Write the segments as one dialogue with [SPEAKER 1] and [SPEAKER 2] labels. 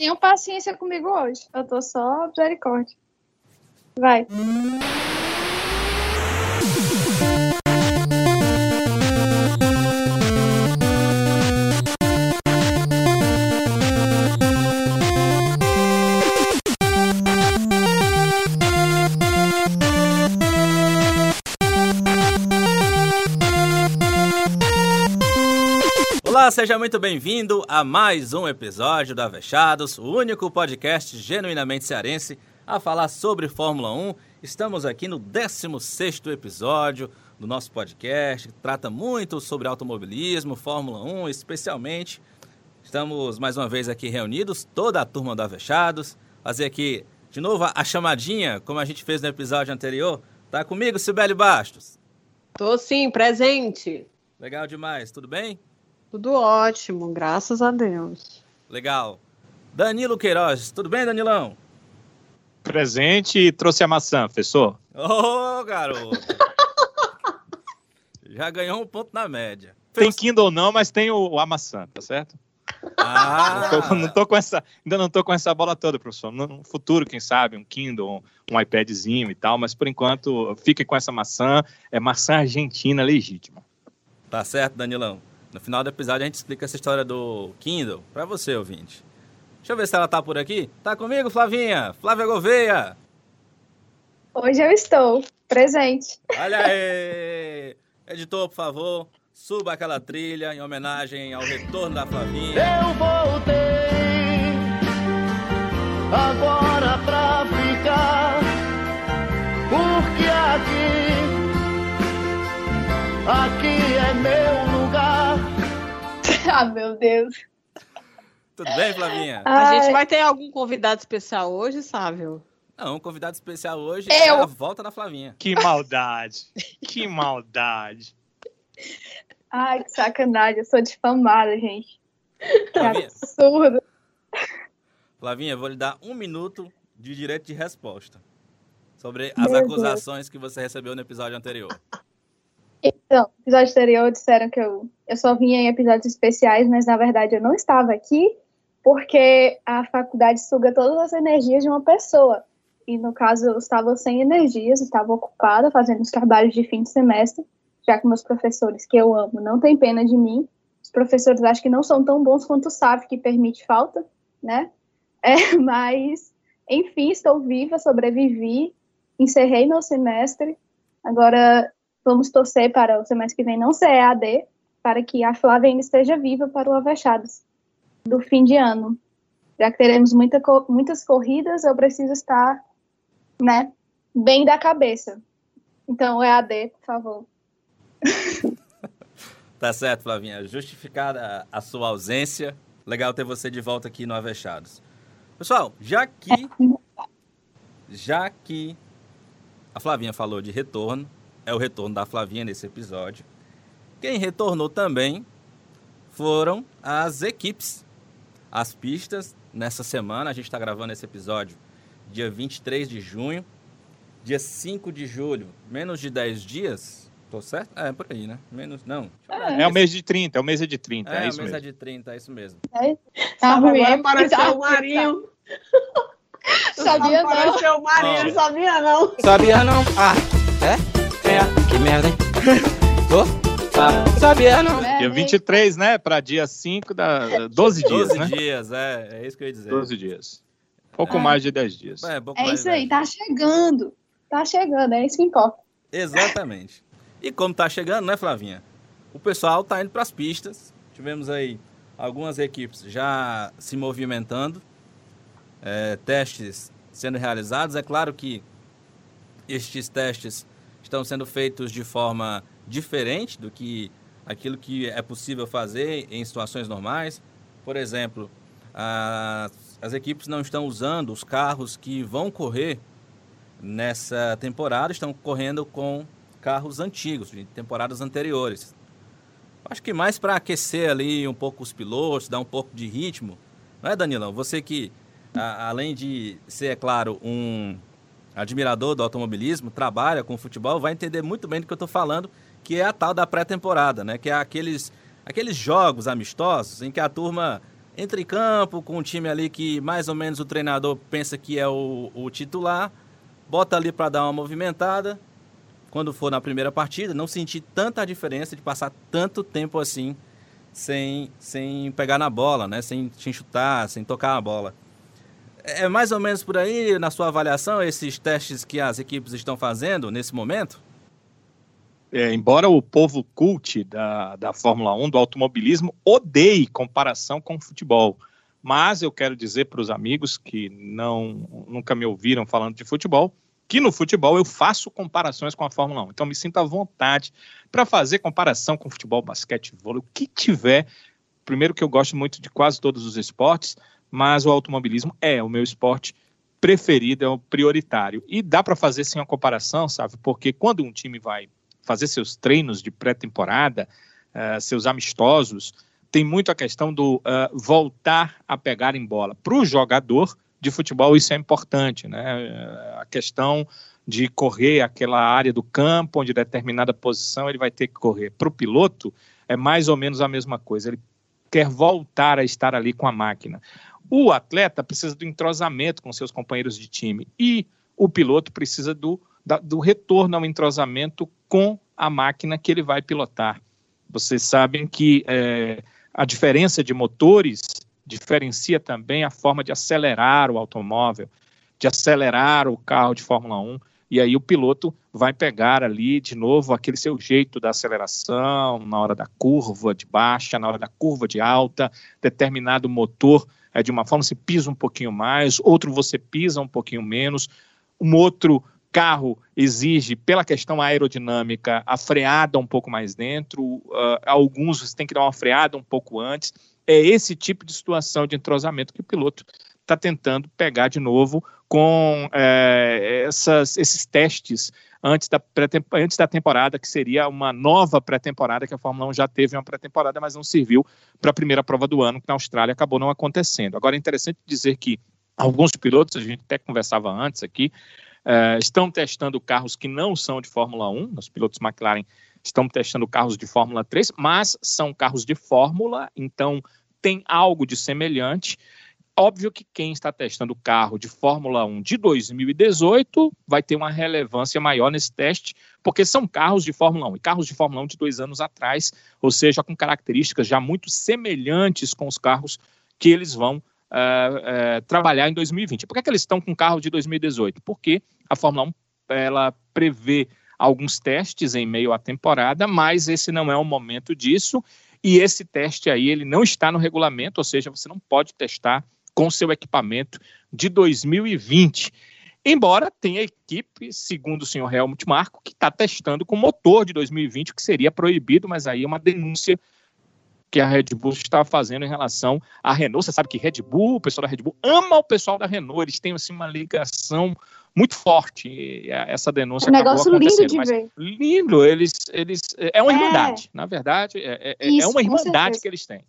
[SPEAKER 1] Tenham paciência comigo hoje. Eu tô só misericórdia. Vai.
[SPEAKER 2] Olá, seja muito bem-vindo a mais um episódio do Avechados, o único podcast genuinamente cearense a falar sobre Fórmula 1. Estamos aqui no 16º episódio do nosso podcast, que trata muito sobre automobilismo, Fórmula 1 especialmente. Estamos mais uma vez aqui reunidos, toda a turma do Avechados. Fazer aqui de novo a chamadinha, como a gente fez no episódio anterior. Tá comigo, Sibeli Bastos?
[SPEAKER 3] Tô sim, presente.
[SPEAKER 2] Legal demais, tudo bem?
[SPEAKER 3] Tudo ótimo, graças a Deus.
[SPEAKER 2] Legal. Danilo Queiroz, tudo bem, Danilão?
[SPEAKER 4] Presente e trouxe a maçã, professor.
[SPEAKER 2] Ô, oh, garoto! Já ganhou um ponto na média.
[SPEAKER 4] Tem Kindle ou não, mas tem o, a maçã, tá certo?
[SPEAKER 2] Ah!
[SPEAKER 4] Não tô, não tô, com essa, ainda não tô com essa bola toda, professor. No futuro, quem sabe, um Kindle, um, um iPadzinho e tal, mas por enquanto, fique com essa maçã. É maçã argentina legítima.
[SPEAKER 2] Tá certo, Danilão. No final do episódio a gente explica essa história do Kindle para você, ouvinte. Deixa eu ver se ela tá por aqui. Tá comigo, Flavinha? Flávia Gouveia.
[SPEAKER 1] Hoje eu estou presente.
[SPEAKER 2] Olha aí! Editor, por favor, suba aquela trilha em homenagem ao retorno da Flavinha.
[SPEAKER 5] Eu voltei agora pra ficar, porque aqui, aqui é meu.
[SPEAKER 1] ah, meu Deus.
[SPEAKER 2] Tudo bem, Flavinha?
[SPEAKER 3] A gente vai ter algum convidado especial hoje, Sávio?
[SPEAKER 2] Não, um convidado especial hoje
[SPEAKER 1] Eu.
[SPEAKER 2] é a volta da Flavinha.
[SPEAKER 4] Que maldade. que maldade.
[SPEAKER 1] Ai, que sacanagem. Eu sou difamada, gente. Que
[SPEAKER 2] Flavinha,
[SPEAKER 1] absurdo.
[SPEAKER 2] Flavinha, vou lhe dar um minuto de direito de resposta sobre as
[SPEAKER 1] Meu
[SPEAKER 2] acusações que você recebeu no episódio anterior.
[SPEAKER 1] Então, no episódio anterior disseram que eu, eu só vinha em episódios especiais, mas na verdade eu não estava aqui porque a faculdade suga todas as energias de uma pessoa. E no caso eu estava sem energias, estava ocupada fazendo os trabalhos de fim de semestre, já que meus professores, que eu amo, não têm pena de mim. Os professores acho que não são tão bons quanto o SAF, que permite falta, né? É, mas, enfim, estou viva, sobrevivi, encerrei meu semestre. Agora vamos torcer para o semestre que vem não ser EAD, para que a Flávia ainda esteja viva para o Avechados do fim de ano. Já que teremos muita, muitas corridas, eu preciso estar, né, bem da cabeça. Então, EAD, por favor.
[SPEAKER 2] Tá certo, Flavinha. Justificada a sua ausência. Legal ter você de volta aqui no Avechados. Pessoal, já que. Já que a Flavinha falou de retorno, é o retorno da Flavinha nesse episódio. Quem retornou também foram as equipes. As pistas, nessa semana, a gente está gravando esse episódio dia 23 de junho. Dia 5 de julho, menos de 10 dias. Tô certo? É, por aí, né? Menos. Não. olhar
[SPEAKER 4] É o mês de 30, é o mês de 30,
[SPEAKER 2] É,
[SPEAKER 4] é,
[SPEAKER 2] a
[SPEAKER 4] isso
[SPEAKER 2] mesa
[SPEAKER 4] mesmo.
[SPEAKER 2] de 30, é isso mesmo.
[SPEAKER 1] Tá
[SPEAKER 3] Sabe,
[SPEAKER 1] ruim,
[SPEAKER 3] agora apareceu
[SPEAKER 1] Tá
[SPEAKER 3] o Marinho.
[SPEAKER 1] Sabia não.
[SPEAKER 3] Apareceu o Marinho, sabia não.
[SPEAKER 6] Sabia não? Ah, é? É. Que merda, hein? Tô? Tá. Sabia não?
[SPEAKER 1] É,
[SPEAKER 4] Dia
[SPEAKER 1] né?
[SPEAKER 4] 23, né? Para dia 5, da 12 dias,
[SPEAKER 2] 12
[SPEAKER 4] né?
[SPEAKER 2] dias, é, é isso que eu ia dizer.
[SPEAKER 4] 12 dias. Pouco
[SPEAKER 1] Ah.
[SPEAKER 4] mais de 10 dias.
[SPEAKER 2] É, pouco
[SPEAKER 1] É
[SPEAKER 2] mais
[SPEAKER 1] isso aí, tá chegando. Tá chegando, é isso que importa.
[SPEAKER 2] Exatamente. E como tá chegando, né, Flavinha? O pessoal tá indo para as pistas. Tivemos aí algumas equipes já se movimentando, é, testes sendo realizados. É claro que estes testes estão sendo feitos de forma diferente do que aquilo que é possível fazer em situações normais. Por exemplo, as, as equipes não estão usando os carros que vão correr nessa temporada, estão correndo com carros antigos, de temporadas anteriores. Acho que mais para aquecer ali um pouco os pilotos, dar um pouco de ritmo. Não é, Danilão? Você que, a- além de ser, é claro, um admirador do automobilismo, trabalha com futebol, vai entender muito bem do que eu estou falando, que é a tal da pré-temporada, né? Que é aqueles, aqueles jogos amistosos em que a turma entra em campo com um time ali que mais ou menos o treinador pensa que é o, o titular, bota ali para dar uma movimentada. Quando for na primeira partida, não sentir tanta diferença de passar tanto tempo assim sem, sem pegar na bola, né? Sem, sem chutar, sem tocar a bola. É mais ou menos por aí, na sua avaliação, esses testes que as equipes estão fazendo nesse momento?
[SPEAKER 4] É, embora o povo cult da, da Fórmula 1, do automobilismo, odeie comparação com o futebol. Mas eu quero dizer para os amigos que não nunca me ouviram falando de futebol, que no futebol eu faço comparações com a Fórmula 1. Então me sinto à vontade para fazer comparação com futebol, basquete, vôlei, o que tiver. Primeiro que eu gosto muito de quase todos os esportes, mas o automobilismo é o meu esporte preferido, é o prioritário. E dá para fazer sim uma comparação, sabe? Porque quando um time vai fazer seus treinos de pré-temporada, uh, seus amistosos, tem muito a questão do uh, voltar a pegar em bola. Para o jogador de futebol, isso é importante, né? A questão de correr aquela área do campo, onde determinada posição ele vai ter que correr. Para o piloto, é mais ou menos a mesma coisa. Ele quer voltar a estar ali com a máquina. O atleta precisa do entrosamento com seus companheiros de time e o piloto precisa do, da, do retorno ao entrosamento com a máquina que ele vai pilotar. Vocês sabem que é, a diferença de motores diferencia também a forma de acelerar o automóvel, de acelerar o carro de Fórmula 1. E aí o piloto vai pegar ali de novo aquele seu jeito da aceleração, na hora da curva de baixa, na hora da curva de alta, determinado motor é, de uma forma você pisa um pouquinho mais, outro você pisa um pouquinho menos, um outro carro exige, pela questão aerodinâmica, a freada um pouco mais dentro, uh, alguns você tem que dar uma freada um pouco antes. É esse tipo de situação de entrosamento que o piloto está tentando pegar de novo com é, essas, esses testes antes da, antes da temporada, que seria uma nova pré-temporada, que a Fórmula 1 já teve uma pré-temporada, mas não serviu para a primeira prova do ano, que na Austrália acabou não acontecendo. Agora é interessante dizer que alguns pilotos, a gente até conversava antes aqui, é, estão testando carros que não são de Fórmula 1, os pilotos McLaren estão testando carros de Fórmula 3, mas são carros de Fórmula, então tem algo de semelhante. Óbvio que quem está testando o carro de Fórmula 1 de 2018 vai ter uma relevância maior nesse teste, porque são carros de Fórmula 1 e carros de Fórmula 1 de dois anos atrás, ou seja, com características já muito semelhantes com os carros que eles vão uh, uh, trabalhar em 2020. Por que, é que eles estão com carro de 2018? Porque a Fórmula 1 ela prevê alguns testes em meio à temporada, mas esse não é o momento disso. E esse teste aí, ele não está no regulamento, ou seja, você não pode testar com seu equipamento de 2020. Embora tenha equipe, segundo o senhor Helmut Marko, que está testando com motor de 2020, que seria proibido, mas aí é uma denúncia que a Red Bull está fazendo em relação à Renault. Você sabe que Red Bull, o pessoal da Red Bull, ama o pessoal da Renault, eles têm assim, uma ligação muito forte. Essa denúncia é
[SPEAKER 1] um negócio lindo de ver.
[SPEAKER 4] Lindo, eles, eles é uma é. irmandade, na verdade, é, é, Isso, é uma irmandade que eles têm.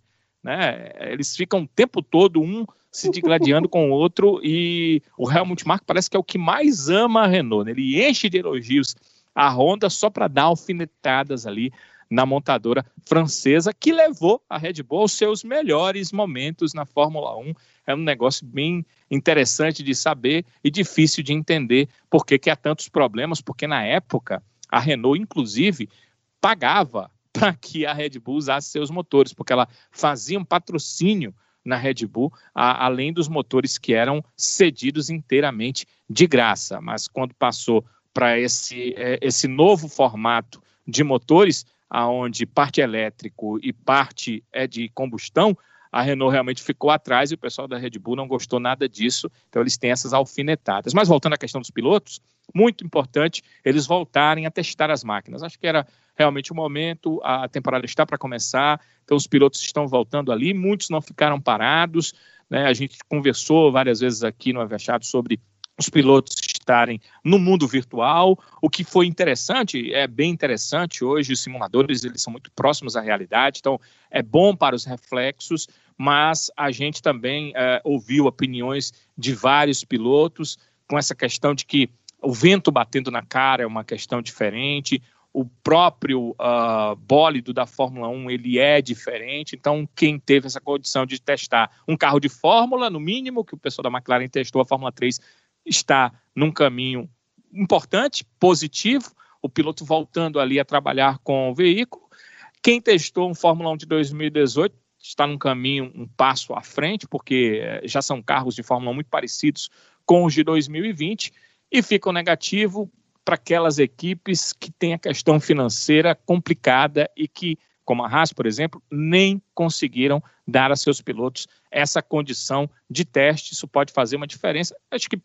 [SPEAKER 4] Né? Eles ficam o tempo todo um se digladiando com outro e o Helmut Marko parece que é o que mais ama a Renault. Né? Ele enche de elogios a Honda só para dar alfinetadas ali na montadora francesa que levou a Red Bull aos seus melhores momentos na Fórmula 1. É um negócio bem interessante de saber e difícil de entender por que, que há tantos problemas, porque na época a Renault, inclusive, pagava para que a Red Bull usasse seus motores, porque ela fazia um patrocínio na Red Bull, a, além dos motores que eram cedidos inteiramente de graça. Mas quando passou para esse, é, esse novo formato de motores, aonde parte elétrico e parte é de combustão, a Renault realmente ficou atrás e o pessoal da Red Bull não gostou nada disso, então eles têm essas alfinetadas. Mas voltando à questão dos pilotos, muito importante eles voltarem a testar as máquinas. Acho que era realmente o momento, a temporada está para começar, então os pilotos estão voltando ali, muitos não ficaram parados, né? A gente conversou várias vezes aqui no Avechado sobre os pilotos estarem no mundo virtual. O que foi interessante, é bem interessante hoje, os simuladores eles são muito próximos à realidade, então é bom para os reflexos, mas a gente também é, ouviu opiniões de vários pilotos com essa questão de que o vento batendo na cara é uma questão diferente, o próprio uh, bólido da Fórmula 1 ele é diferente, então quem teve essa condição de testar um carro de Fórmula, no mínimo, que o pessoal da McLaren testou, a Fórmula 3 está num caminho importante, positivo, o piloto voltando ali a trabalhar com o veículo. Quem testou um Fórmula 1 de 2018 está num caminho um passo à frente, porque eh, já são carros de Fórmula 1 muito parecidos com os de 2020, e fica o negativo para aquelas equipes que têm a questão financeira complicada e que, como a Haas, por exemplo, nem conseguiram dar a seus pilotos essa condição de teste. Isso pode fazer uma diferença. Acho que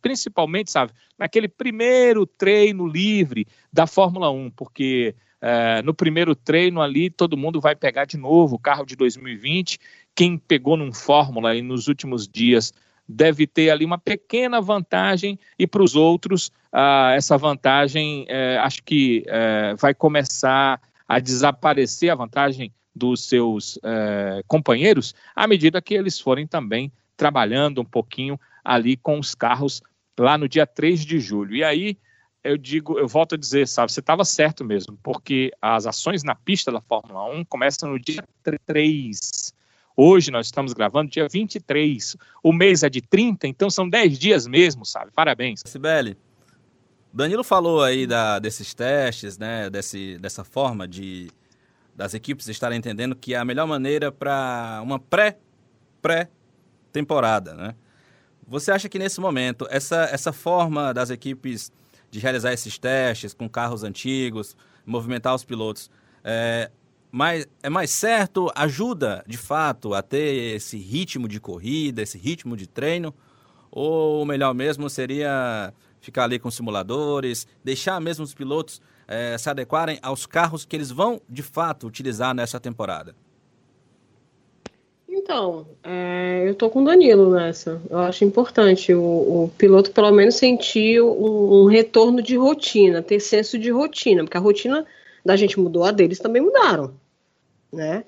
[SPEAKER 4] principalmente, sabe, naquele primeiro treino livre da Fórmula 1, porque é, no primeiro treino ali todo mundo vai pegar de novo o carro de 2020. Quem pegou num Fórmula e nos últimos dias deve ter ali uma pequena vantagem e para os outros ah, essa vantagem é, acho que é, vai começar a desaparecer a vantagem dos seus companheiros à medida que eles forem também trabalhando um pouquinho ali com os carros lá no dia 3 de julho. E aí eu digo, eu volto a dizer, sabe, você estava certo mesmo, porque as ações na pista da Fórmula 1 começam no dia 3 Hoje nós estamos gravando dia 23. O mês é de 30, então são 10 dias mesmo, sabe? Parabéns.
[SPEAKER 2] Sibeli, Danilo falou aí da, desses testes, né? Desse, dessa forma de das equipes estarem entendendo que é a melhor maneira para uma pré pré temporada, né? Você acha que nesse momento essa essa forma das equipes de realizar esses testes com carros antigos, movimentar os pilotos, é, mais, é mais certo, ajuda de fato a ter esse ritmo de corrida, esse ritmo de treino? Ou o melhor mesmo seria ficar ali com simuladores, deixar mesmo os pilotos é, se adequarem aos carros que eles vão de fato utilizar nessa temporada?
[SPEAKER 3] Então, é, eu tô com o Danilo nessa. Eu acho importante o, o piloto pelo menos sentir um, um, retorno de rotina, ter senso de rotina, porque a rotina da gente mudou, a deles também mudaram né?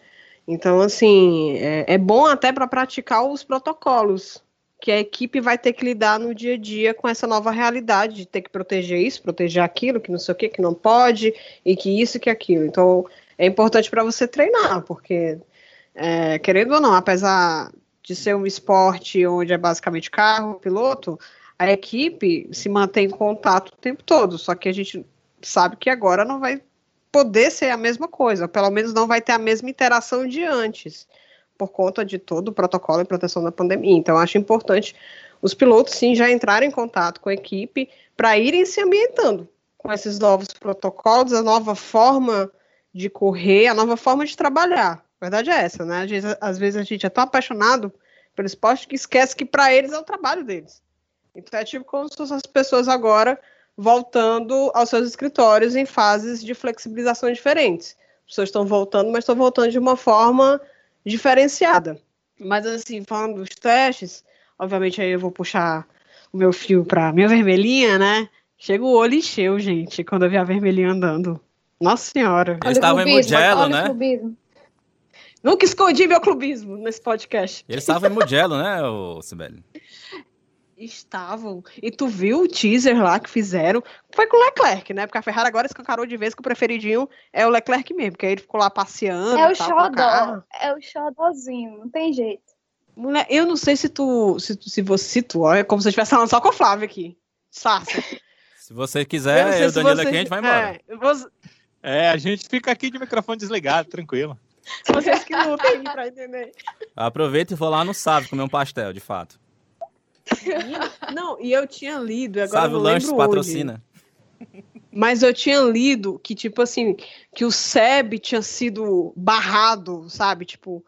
[SPEAKER 3] Então, assim, é, é bom até para praticar os protocolos que a equipe vai ter que lidar no dia a dia com essa nova realidade de ter que proteger isso, proteger aquilo, que não sei o que, que não pode, e que isso, que aquilo. Então, é importante para você treinar, porque, é, querendo ou não, apesar de ser um esporte onde é basicamente carro, piloto, a equipe se mantém em contato o tempo todo, só que a gente sabe que agora não vai poder ser a mesma coisa, pelo menos não vai ter a mesma interação de antes, por conta de todo o protocolo de proteção da pandemia. Então, acho importante os pilotos, sim, já entrarem em contato com a equipe para irem se ambientando com esses novos protocolos, a nova forma de correr, a nova forma de trabalhar. A verdade é essa, né? Às vezes, às vezes a gente é tão apaixonado pelo esporte que esquece que para eles é o trabalho deles. Então é tipo como se as pessoas agora voltando aos seus escritórios em fases de flexibilizações diferentes. As pessoas estão voltando, mas estão voltando de uma forma diferenciada. Mas, assim, falando dos testes, obviamente aí eu vou puxar o meu fio para minha vermelhinha, né? Chega o olho encheu, gente, quando eu vi a vermelhinha andando. Nossa Senhora.
[SPEAKER 2] Eles estavam em Mugello, né?
[SPEAKER 3] Nunca escondi meu clubismo nesse podcast.
[SPEAKER 2] Eles estavam em Mugello, né, Sibeli?
[SPEAKER 3] Estavam. E tu viu o teaser lá que fizeram? Foi com o Leclerc, né? Porque a Ferrari agora escancarou de vez que o preferidinho é o Leclerc mesmo, porque aí ele ficou lá passeando.
[SPEAKER 1] É o xodó. É o xodózinho, não tem jeito.
[SPEAKER 3] Mulher, eu não sei se tu. Se, se você. Se tu, é como se eu estivesse falando só com o Flávio aqui. Sácia.
[SPEAKER 2] Se você quiser, eu, o Danilo você, aqui, a gente vai embora.
[SPEAKER 4] É, você... é, a gente fica aqui de microfone desligado, tranquilo.
[SPEAKER 3] Vocês que lutem pra entender.
[SPEAKER 2] Aproveita e vou lá no sábado comer um pastel, de fato.
[SPEAKER 3] Não, e eu tinha lido, agora
[SPEAKER 2] Sabe,
[SPEAKER 3] não
[SPEAKER 2] o lanche
[SPEAKER 3] lembro
[SPEAKER 2] patrocina.
[SPEAKER 3] Mas eu tinha lido que, tipo assim, que o SEB tinha sido barrado, sabe? Tipo,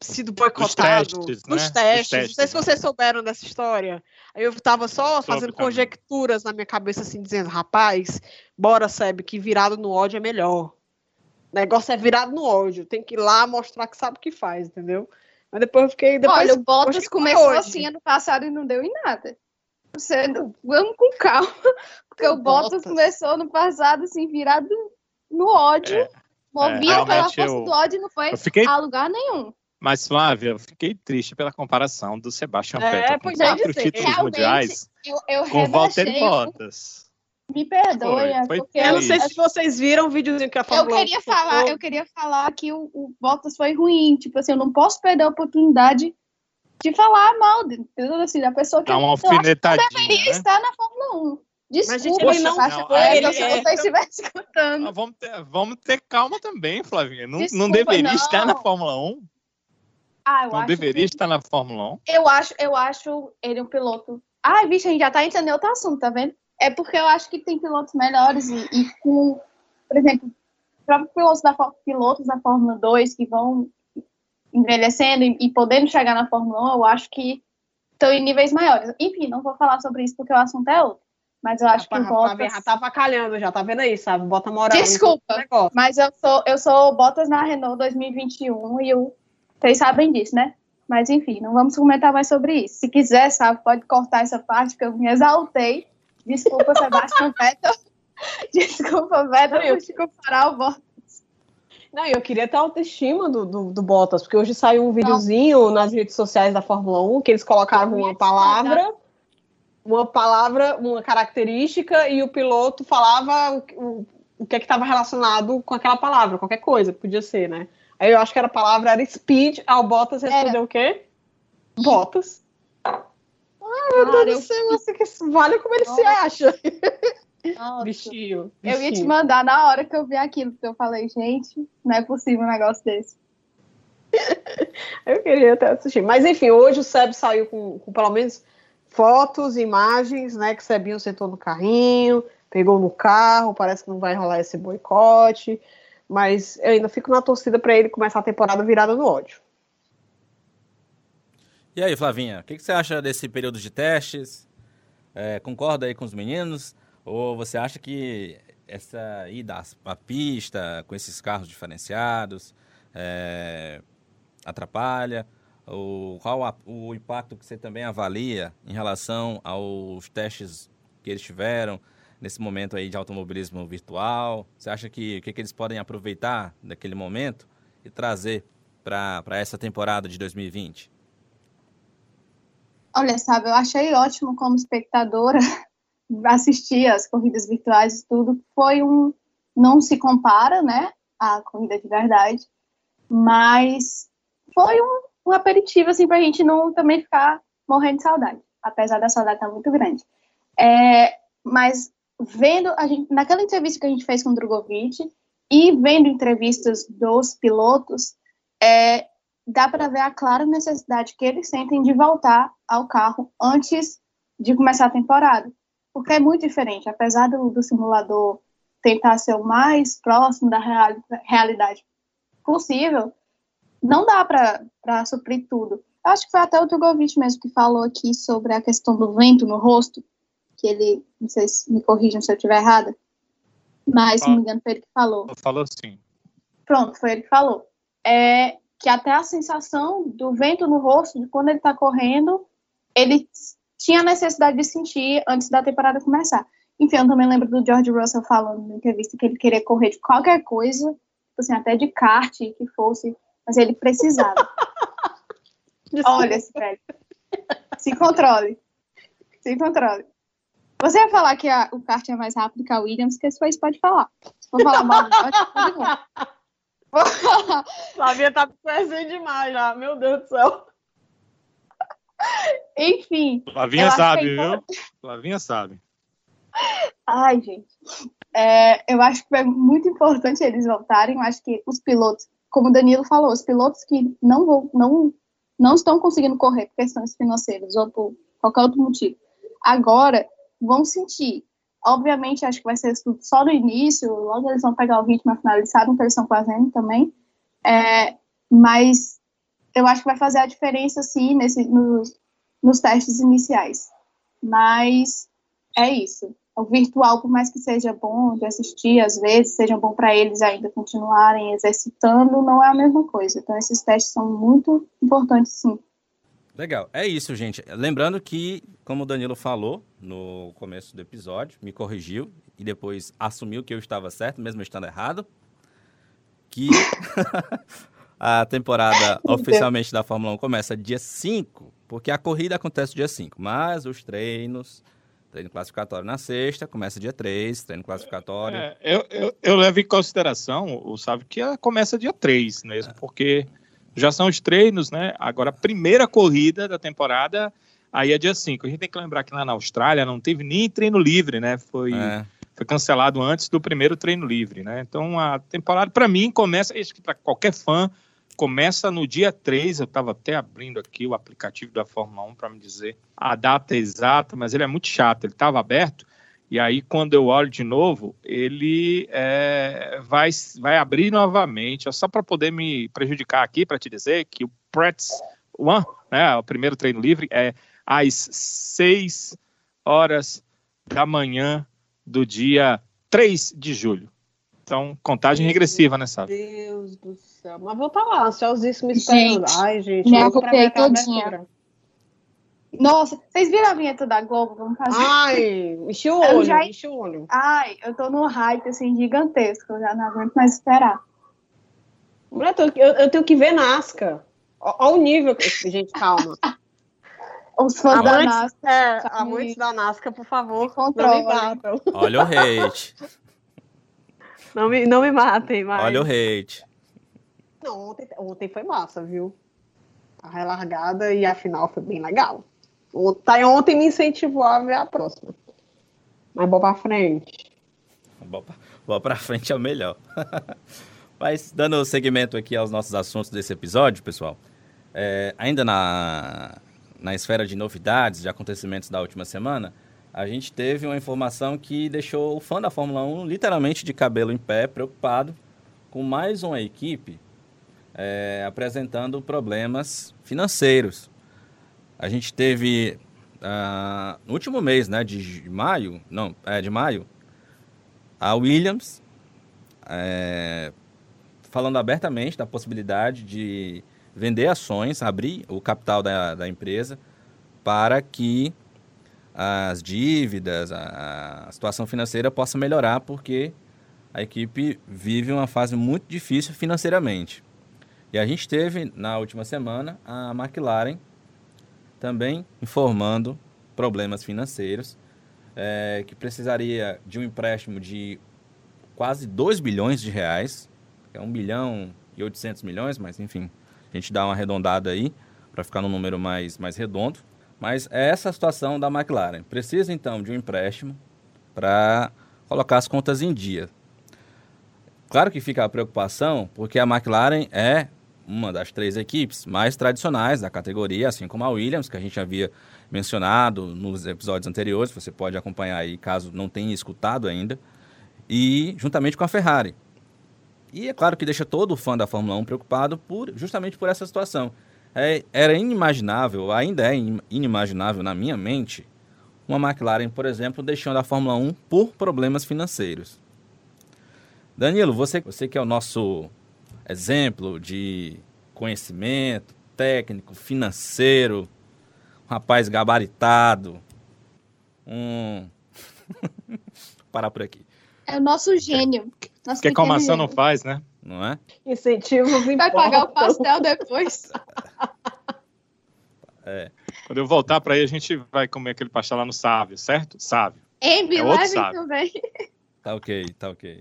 [SPEAKER 3] sido boicotado
[SPEAKER 4] nos testes.
[SPEAKER 3] Nos
[SPEAKER 4] né?
[SPEAKER 3] testes.
[SPEAKER 4] testes.
[SPEAKER 3] Não sei se vocês souberam dessa história. Aí eu tava só
[SPEAKER 4] Soube
[SPEAKER 3] fazendo
[SPEAKER 4] também.
[SPEAKER 3] conjecturas na minha cabeça, assim, dizendo, rapaz, bora, SEB, que virado no ódio é melhor. O negócio é virado no ódio. Tem que ir lá mostrar que sabe o que faz, entendeu? Mas depois eu fiquei. Depois,
[SPEAKER 1] Olha, o Bottas começou assim ano passado e não deu em nada. Você, vamos com calma, porque o Bottas,
[SPEAKER 3] Bottas.
[SPEAKER 1] começou no passado assim, virado no ódio,
[SPEAKER 4] É,
[SPEAKER 1] movido
[SPEAKER 4] é,
[SPEAKER 1] pela força
[SPEAKER 4] eu-
[SPEAKER 1] do ódio e não foi
[SPEAKER 4] fiquei
[SPEAKER 1] a lugar nenhum.
[SPEAKER 4] Mas, Flávia, eu fiquei triste pela comparação do Sebastian
[SPEAKER 3] É,
[SPEAKER 4] Vettel com
[SPEAKER 3] pois é,
[SPEAKER 4] quatro
[SPEAKER 3] dizer,
[SPEAKER 4] títulos
[SPEAKER 1] realmente,
[SPEAKER 4] mundiais
[SPEAKER 1] Eu, eu
[SPEAKER 4] com o
[SPEAKER 1] o-
[SPEAKER 4] Bottas.
[SPEAKER 1] Me perdoe, é
[SPEAKER 3] Eu não sei se vocês viram o videozinho que a
[SPEAKER 1] eu
[SPEAKER 3] Fórmula 1
[SPEAKER 1] queria falar, eu queria falar que o, o Bottas foi ruim. Tipo assim, eu não posso perder a oportunidade de falar mal, de- entendeu? Assim, da pessoa que
[SPEAKER 4] Dá uma
[SPEAKER 1] eu que deveria
[SPEAKER 4] né?
[SPEAKER 1] estar na Fórmula 1. Desculpa,
[SPEAKER 3] gente,
[SPEAKER 4] ele não-
[SPEAKER 1] Sebastião
[SPEAKER 4] não,
[SPEAKER 1] Vettel,
[SPEAKER 3] ele
[SPEAKER 1] se
[SPEAKER 3] é-
[SPEAKER 1] você estiver escutando.
[SPEAKER 4] Mas vamos, ter, vamos ter calma também, Flavinha. Não, não
[SPEAKER 1] Desculpa,
[SPEAKER 4] deveria
[SPEAKER 1] não.
[SPEAKER 4] estar na Fórmula 1?
[SPEAKER 1] Ah, eu
[SPEAKER 4] Não
[SPEAKER 1] acho
[SPEAKER 4] deveria
[SPEAKER 1] que-
[SPEAKER 4] estar na Fórmula 1?
[SPEAKER 1] Eu acho, eu acho ele um piloto. Ai, bicho, a gente já tá entrando em outro assunto, tá vendo? É porque eu acho que tem pilotos melhores e, e com, por exemplo, próprios pilotos da, pilotos da Fórmula 2 que vão envelhecendo e, e podendo chegar na Fórmula 1, eu acho que estão em níveis maiores. Enfim, não vou falar sobre isso porque o assunto é outro. Mas eu acho que o
[SPEAKER 3] Flavinha
[SPEAKER 1] Bottas...
[SPEAKER 3] já tá avacalhando, já tá vendo aí, sabe? Bota moral.
[SPEAKER 1] Desculpa. Mas eu sou, eu sou Bottas na Renault 2021 e eu, vocês sabem disso, né? Mas enfim, não vamos comentar mais sobre isso. Se quiser, sabe, pode cortar essa parte que eu me exaltei. Desculpa, Sebastião Vettel. Desculpa, Vettel, te comparar o Bottas.
[SPEAKER 3] Não, eu queria ter a autoestima do, do, do Bottas, porque hoje saiu um videozinho nas redes sociais da Fórmula 1 que eles colocaram
[SPEAKER 1] Eu ia
[SPEAKER 3] uma palavra, uma palavra, uma característica, e o piloto falava o, o, o que é que estava relacionado com aquela palavra, qualquer coisa, podia ser, né? Aí eu acho que era a palavra era speed, ao Bottas respondeu o quê? Bottas. Ah, meu
[SPEAKER 1] Cara,
[SPEAKER 3] Deus
[SPEAKER 1] eu-
[SPEAKER 3] do céu, que vale como ele se acha.
[SPEAKER 1] Nossa.
[SPEAKER 3] Bichinho.
[SPEAKER 1] Eu ia te
[SPEAKER 3] bichinho.
[SPEAKER 1] mandar na hora que eu vi aquilo, porque eu falei, gente, não é possível um negócio desse.
[SPEAKER 3] Eu queria até assistir. Mas enfim, hoje o Seb saiu com, com pelo menos fotos, imagens, né? Que o Sebinho sentou no carrinho, pegou no carro, parece que não vai rolar esse boicote. Mas eu ainda fico na torcida para ele começar a temporada virada no ódio.
[SPEAKER 2] E aí, Flavinha, o que, que você acha desse período de testes? É, concorda aí com os meninos? Ou você acha que essa ida à pista com esses carros diferenciados é, atrapalha? Ou qual a- o impacto que você também avalia em relação aos testes que eles tiveram nesse momento aí de automobilismo virtual? Você acha que o que, que eles podem aproveitar daquele momento e trazer para essa temporada de 2020?
[SPEAKER 1] Olha, sabe, eu achei ótimo como espectadora assistir as corridas virtuais e tudo. Foi um. Não se compara, né? A corrida de verdade, mas foi um, um aperitivo, assim, pra gente não também ficar morrendo de saudade, apesar da saudade estar muito grande. É, mas vendo, a gente, naquela entrevista que a gente fez com o Drogovic e vendo entrevistas dos pilotos, é, dá para ver a clara necessidade que eles sentem de voltar ao carro antes de começar a temporada. Porque é muito diferente, apesar do, do simulador tentar ser o mais próximo da reali- realidade possível, não dá para suprir tudo. Eu acho que foi até o Drogovic mesmo que falou aqui sobre a questão do vento no rosto, que ele, não sei se me corrijam se eu estiver errada, mas se não me engano foi ele que falou.
[SPEAKER 4] Falou assim.
[SPEAKER 1] Pronto, foi ele que falou. É que até a sensação do vento no rosto, de quando ele tá correndo, ele tinha necessidade de sentir antes da temporada começar. Enfim, eu também lembro do George Russell falando na entrevista que ele queria correr de qualquer coisa, tipo assim, até de kart, que fosse, mas ele precisava. Olha. Se controle. Se controle. Você ia falar que a- o kart é mais rápido que a Williams, que depois pode falar. Se for falar mal do George, pode falar.
[SPEAKER 3] Flavinha tá presente demais já, meu Deus do céu.
[SPEAKER 1] Enfim.
[SPEAKER 4] Flavinha sabe,
[SPEAKER 1] é
[SPEAKER 4] viu? Flavinha sabe.
[SPEAKER 1] Ai, gente. É, eu acho que é muito importante eles voltarem. Eu acho que os pilotos, como o Danilo falou, os pilotos que não, vão, não, não estão conseguindo correr por questões financeiras ou por qualquer outro motivo, agora vão sentir. Obviamente, acho que vai ser só no início, logo eles vão pegar o ritmo, afinal, eles sabem o que eles estão fazendo também. É, mas eu acho que vai fazer a diferença, sim, nesse, nos, nos testes iniciais. Mas é isso. O virtual, por mais que seja bom de assistir, às vezes, seja bom para eles ainda continuarem exercitando, não é a mesma coisa. Então, esses testes são muito importantes, sim.
[SPEAKER 2] Legal, é isso, gente. Lembrando que, como o Danilo falou no começo do episódio, me corrigiu e depois assumiu que eu estava certo, mesmo estando errado, que a temporada oficialmente da Fórmula 1 começa dia 5, porque a corrida acontece dia 5, mas os treinos Treino classificatório na sexta, começa dia 3, treino classificatório.
[SPEAKER 4] É, eu, eu, eu levo em consideração, o sabe, que começa dia 3 mesmo, porque já são os treinos, né? Agora, a primeira corrida da temporada, aí é dia 5. A gente tem que lembrar que lá na Austrália não teve nem treino livre, né? Foi,
[SPEAKER 2] É.
[SPEAKER 4] foi cancelado antes do primeiro treino livre, né? Então, a temporada, para mim, começa, isso que para qualquer fã, começa no dia 3. Eu estava até abrindo aqui o aplicativo da Fórmula 1 para me dizer a data exata, mas ele é muito chato. Ele estava aberto. E aí, quando eu olho de novo, ele é, vai, vai abrir novamente, é só para poder me prejudicar aqui, para te dizer que o Prats One, né, o primeiro treino livre, é às 6 horas da manhã do dia 3 de julho. Então, contagem regressiva, né, sabe?
[SPEAKER 3] Deus do céu. Mas vou estar lá, ansiosíssimo esperando.
[SPEAKER 1] Gente,
[SPEAKER 3] Ai, gente,
[SPEAKER 1] me arrupei todinha. Nossa, vocês viram a vinheta da Globo? Vamos fazer.
[SPEAKER 3] Ai, enchi o
[SPEAKER 1] Eu
[SPEAKER 3] olho,
[SPEAKER 1] já-
[SPEAKER 3] enchi o olho.
[SPEAKER 1] Ai, eu tô num hype assim gigantesco, eu já não aguento mais esperar.
[SPEAKER 3] Mulher, eu, eu- eu tenho que ver Nasca. Olha o nível. que- Gente, calma.
[SPEAKER 1] Os fãs da NASA.
[SPEAKER 3] é, amantes da Nasca, por favor,
[SPEAKER 1] controle.
[SPEAKER 3] não me matam.
[SPEAKER 2] Olha o hate.
[SPEAKER 3] Não me, não me matem, mas...
[SPEAKER 2] Olha o hate.
[SPEAKER 3] Não, ontem, ontem foi massa, viu? A relargada e a final foi bem legal. O Thay ontem me incentivou a ver a próxima. Mas boa pra frente.
[SPEAKER 2] Bola bola pra frente é o melhor. Mas, dando seguimento aqui aos nossos assuntos desse episódio, pessoal, é, ainda na, na esfera de novidades, de acontecimentos da última semana, a gente teve uma informação que deixou o fã da Fórmula 1 literalmente de cabelo em pé, preocupado com mais uma equipe é, apresentando problemas financeiros. A gente teve ah, no último mês, né, de maio, não, é de maio, a Williams é, falando abertamente da possibilidade de vender ações, abrir o capital da, da empresa para que as dívidas, a, a situação financeira possa melhorar, porque a equipe vive uma fase muito difícil financeiramente. E a gente teve, na última semana, a McLaren também informando problemas financeiros, é, que precisaria de um empréstimo de quase 2 bilhões de reais, é 1 bilhão e 800 milhões, mas enfim, a gente dá uma arredondada aí para ficar num número mais, mais redondo. Mas é essa a situação da McLaren. Precisa então de um empréstimo para colocar as contas em dia. Claro que fica a preocupação, porque a McLaren é uma das três equipes mais tradicionais da categoria, assim como a Williams, que a gente havia mencionado nos episódios anteriores, você pode acompanhar aí caso não tenha escutado ainda, e juntamente com a Ferrari. E é claro que deixa todo fã da Fórmula 1 preocupado por, justamente por essa situação. É, era inimaginável, ainda é in- inimaginável na minha mente, uma McLaren, por exemplo, deixando a Fórmula 1 por problemas financeiros. Danilo, você, você que é o nosso exemplo de conhecimento técnico, financeiro, um rapaz gabaritado, um... Parar por aqui,
[SPEAKER 1] É o nosso gênio. Nosso
[SPEAKER 4] Que calmação não faz, né?
[SPEAKER 2] não é?
[SPEAKER 3] Incentivos
[SPEAKER 1] Vai pagar o pastel depois.
[SPEAKER 4] Quando eu voltar para aí, a gente vai comer aquele pastel lá no Sávio, certo? Sávio.
[SPEAKER 1] Embi,
[SPEAKER 4] É outro
[SPEAKER 1] leve
[SPEAKER 4] sábio.
[SPEAKER 1] também.
[SPEAKER 2] Tá ok, tá ok.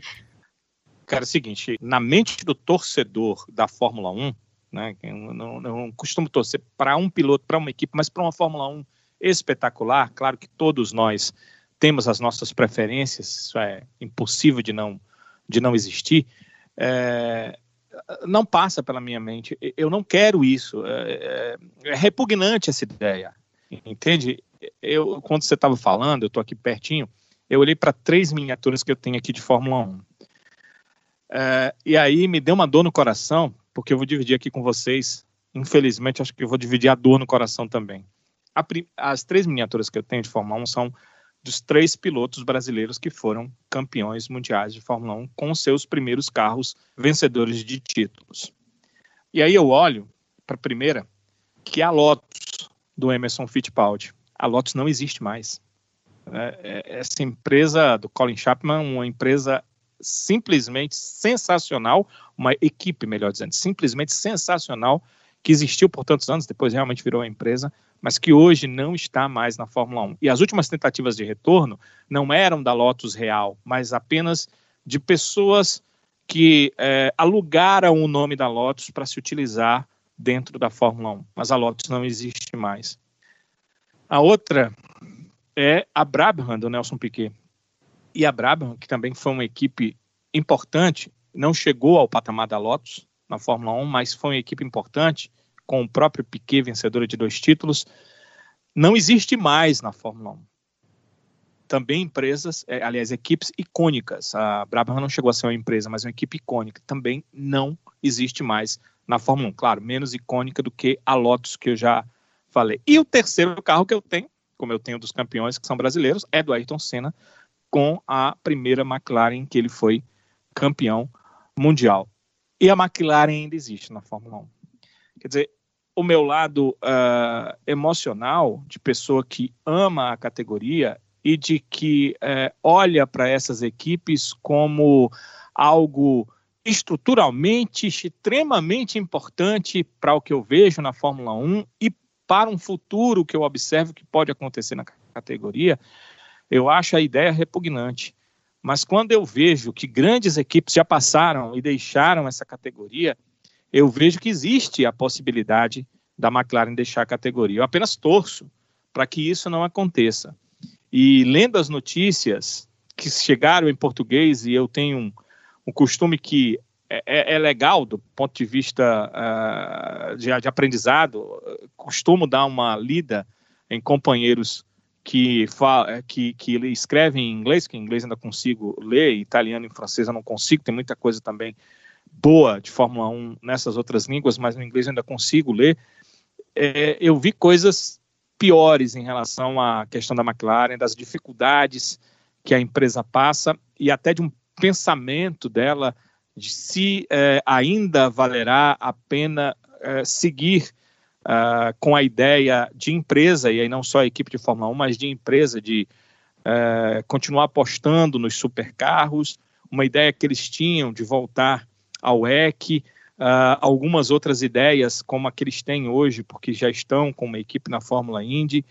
[SPEAKER 4] Cara, é o seguinte, na mente do torcedor da Fórmula 1, né, eu não, não costumo torcer para um piloto, para uma equipe, mas para uma Fórmula 1 espetacular, claro que todos nós temos as nossas preferências, isso é impossível de não, de não existir, é, não passa pela minha mente, eu não quero isso, é, é- é repugnante essa ideia, entende? Eu, quando você estava falando, eu estou aqui pertinho, eu olhei para três miniaturas que eu tenho aqui de Fórmula 1. É, e aí me deu uma dor no coração, porque eu vou dividir aqui com vocês. Infelizmente, acho que eu vou dividir a dor no coração também. A as três miniaturas que eu tenho de Fórmula 1 são dos três pilotos brasileiros que foram campeões mundiais de Fórmula 1 com seus primeiros carros vencedores de títulos. E aí eu olho para a primeira, que é a Lotus, do Emerson Fittipaldi. A Lotus não existe mais. É, é, essa empresa do Colin Chapman, uma empresa simplesmente sensacional, uma equipe, melhor dizendo, simplesmente sensacional, que existiu por tantos anos, depois realmente virou uma empresa, mas que hoje não está mais na Fórmula 1. E as últimas tentativas de retorno não eram da Lotus Real, mas apenas de pessoas que é, alugaram o nome da Lotus para se utilizar dentro da Fórmula 1. Mas a Lotus não existe mais. A outra é a Brabham, do Nelson Piquet. E a Brabham, que também foi uma equipe importante, não chegou ao patamar da Lotus na Fórmula 1, mas foi uma equipe importante, com o próprio Piquet, vencedora de dois títulos, não existe mais na Fórmula 1. Também empresas, é, aliás, equipes icônicas. A Brabham não chegou a ser uma empresa, mas uma equipe icônica também não existe mais na Fórmula 1. Claro, menos icônica do que a Lotus, que eu já falei. E o terceiro carro que eu tenho, como eu tenho dos campeões que são brasileiros, é do Ayrton Senna, com a primeira McLaren que ele foi campeão mundial. E a McLaren ainda existe na Fórmula 1. Quer dizer, o meu lado uh, emocional, de pessoa que ama a categoria e de que uh, olha para essas equipes como algo estruturalmente extremamente importante para o que eu vejo na Fórmula 1 e para um futuro que eu observo que pode acontecer na categoria, eu acho a ideia repugnante. Mas quando eu vejo que grandes equipes já passaram e deixaram essa categoria, eu vejo que existe a possibilidade da McLaren deixar a categoria. Eu apenas torço para que isso não aconteça. E lendo as notícias que chegaram em português, e eu tenho um, um costume que é, é, é, legal do ponto de vista uh, de, de, aprendizado, costumo dar uma lida em companheiros que, fala, que, que escrevem em inglês, que em inglês ainda consigo ler, italiano e francês eu não consigo, tem muita coisa também boa de Fórmula 1 nessas outras línguas, mas no inglês eu ainda consigo ler. É, eu vi coisas piores em relação à questão da McLaren, das dificuldades que a empresa passa e até de um pensamento dela de se é, ainda valerá a pena é, seguir uh, com a ideia de empresa, e aí não só a equipe de Fórmula 1, mas de empresa, de uh, continuar apostando nos supercarros, uma ideia que eles tinham de voltar ao EC, uh, algumas outras ideias como a que eles têm hoje, porque já estão com uma equipe na Fórmula Indy.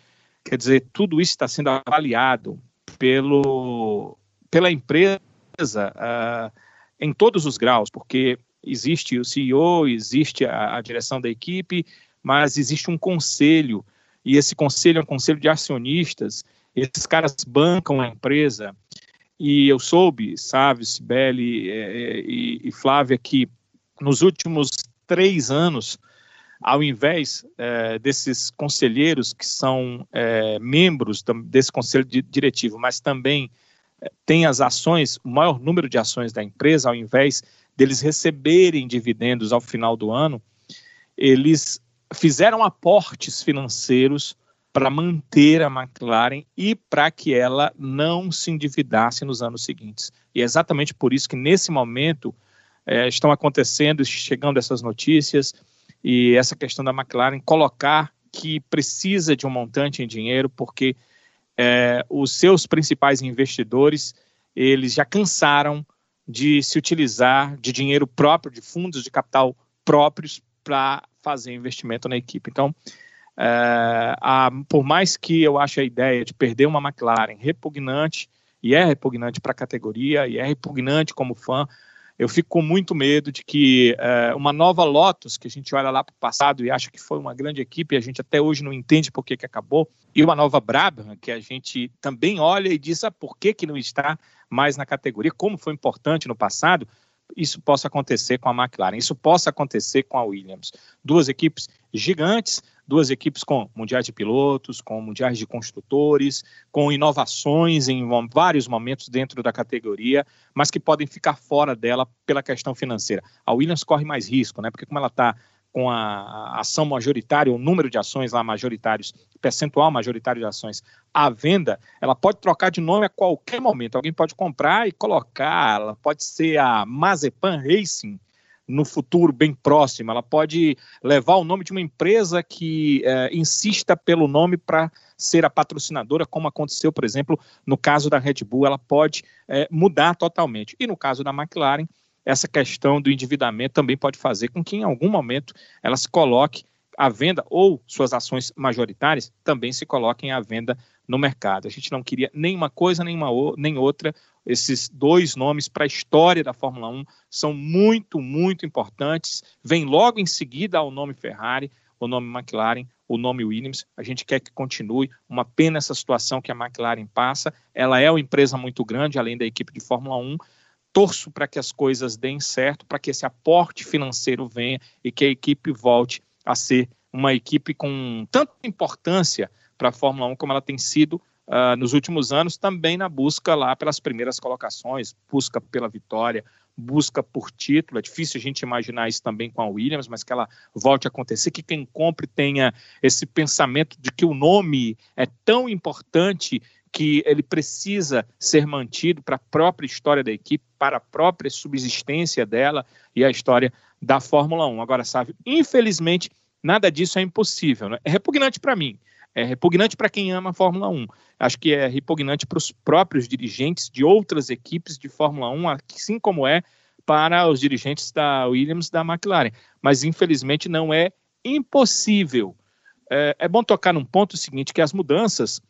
[SPEAKER 4] Quer dizer, tudo isso está sendo avaliado pelo, pela empresa uh, em todos os graus, porque existe o CEO, existe a, a direção da equipe, mas existe um conselho, e esse conselho é um conselho de acionistas, esses caras bancam a empresa, e eu soube, sabe, Sibeli é, e, e Flávia, que nos últimos três anos, ao invés é, desses conselheiros que são é, membros desse conselho de, diretivo, mas também é, têm as ações, o maior número de ações da empresa, ao invés deles receberem dividendos ao final do ano, eles fizeram aportes financeiros para manter a McLaren e para que ela não se endividasse nos anos seguintes. E é exatamente por isso que, nesse momento, é, estão acontecendo, chegando essas notícias, e essa questão da McLaren colocar que precisa de um montante em dinheiro, porque é, os seus principais investidores, eles já cansaram de se utilizar de dinheiro próprio, de fundos de capital próprios para fazer investimento na equipe. Então, é, a, por mais que eu ache a ideia de perder uma McLaren repugnante, e é repugnante para a categoria, e é repugnante como fã, eu fico com muito medo de que é, uma nova Lotus, que a gente olha lá para o passado e acha que foi uma grande equipe, e a gente até hoje não entende por que, que acabou, e uma nova Brabham, que a gente também olha e diz ah, por que, que não está mais na categoria, como foi importante no passado, isso possa acontecer com a McLaren, isso possa acontecer com a Williams. Duas equipes gigantes, duas equipes com mundiais de pilotos, com mundiais de construtores, com inovações em vários momentos dentro da categoria, mas que podem ficar fora dela pela questão financeira. A Williams corre mais risco, né? Porque como ela está com a ação majoritária, o número de ações lá majoritários, percentual majoritário de ações à venda, ela pode trocar de nome a qualquer momento. Alguém pode comprar e colocar, ela pode ser a Mazepan Racing no futuro bem próximo, ela pode levar o nome de uma empresa que é, insista pelo nome para ser a patrocinadora, como aconteceu, por exemplo, no caso da Red Bull, ela pode é, mudar totalmente. E no caso da McLaren, essa questão do endividamento também pode fazer com que em algum momento ela se coloque à venda ou suas ações majoritárias também se coloquem à venda no mercado. A gente não queria nem uma coisa nem, uma, nem outra. Esses dois nomes para a história da Fórmula 1 são muito, muito importantes. Vem logo em seguida ao nome Ferrari, o nome McLaren, o nome Williams. A gente quer que continue. Uma pena essa situação que a McLaren passa. Ela é uma empresa muito grande, além da equipe de Fórmula 1. Torço para que as coisas deem certo, para que esse aporte financeiro venha e que a equipe volte a ser uma equipe com tanta importância para a Fórmula 1 como ela tem sido uh, nos últimos anos, também na busca lá pelas primeiras colocações, busca pela vitória, busca por título. É difícil a gente imaginar isso também com a Williams, mas que ela volte a acontecer, que quem compre tenha esse pensamento de que o nome é tão importante que ele precisa ser mantido para a própria história da equipe, para a própria subsistência dela e a história da Fórmula 1. Agora, sabe, infelizmente, nada disso é impossível. Né? É repugnante para mim, é repugnante para quem ama a Fórmula 1. Acho que é repugnante para os próprios dirigentes de outras equipes de Fórmula 1, assim como é para os dirigentes da Williams da McLaren. Mas, infelizmente, não é impossível. É, é bom tocar num ponto seguinte, que as mudanças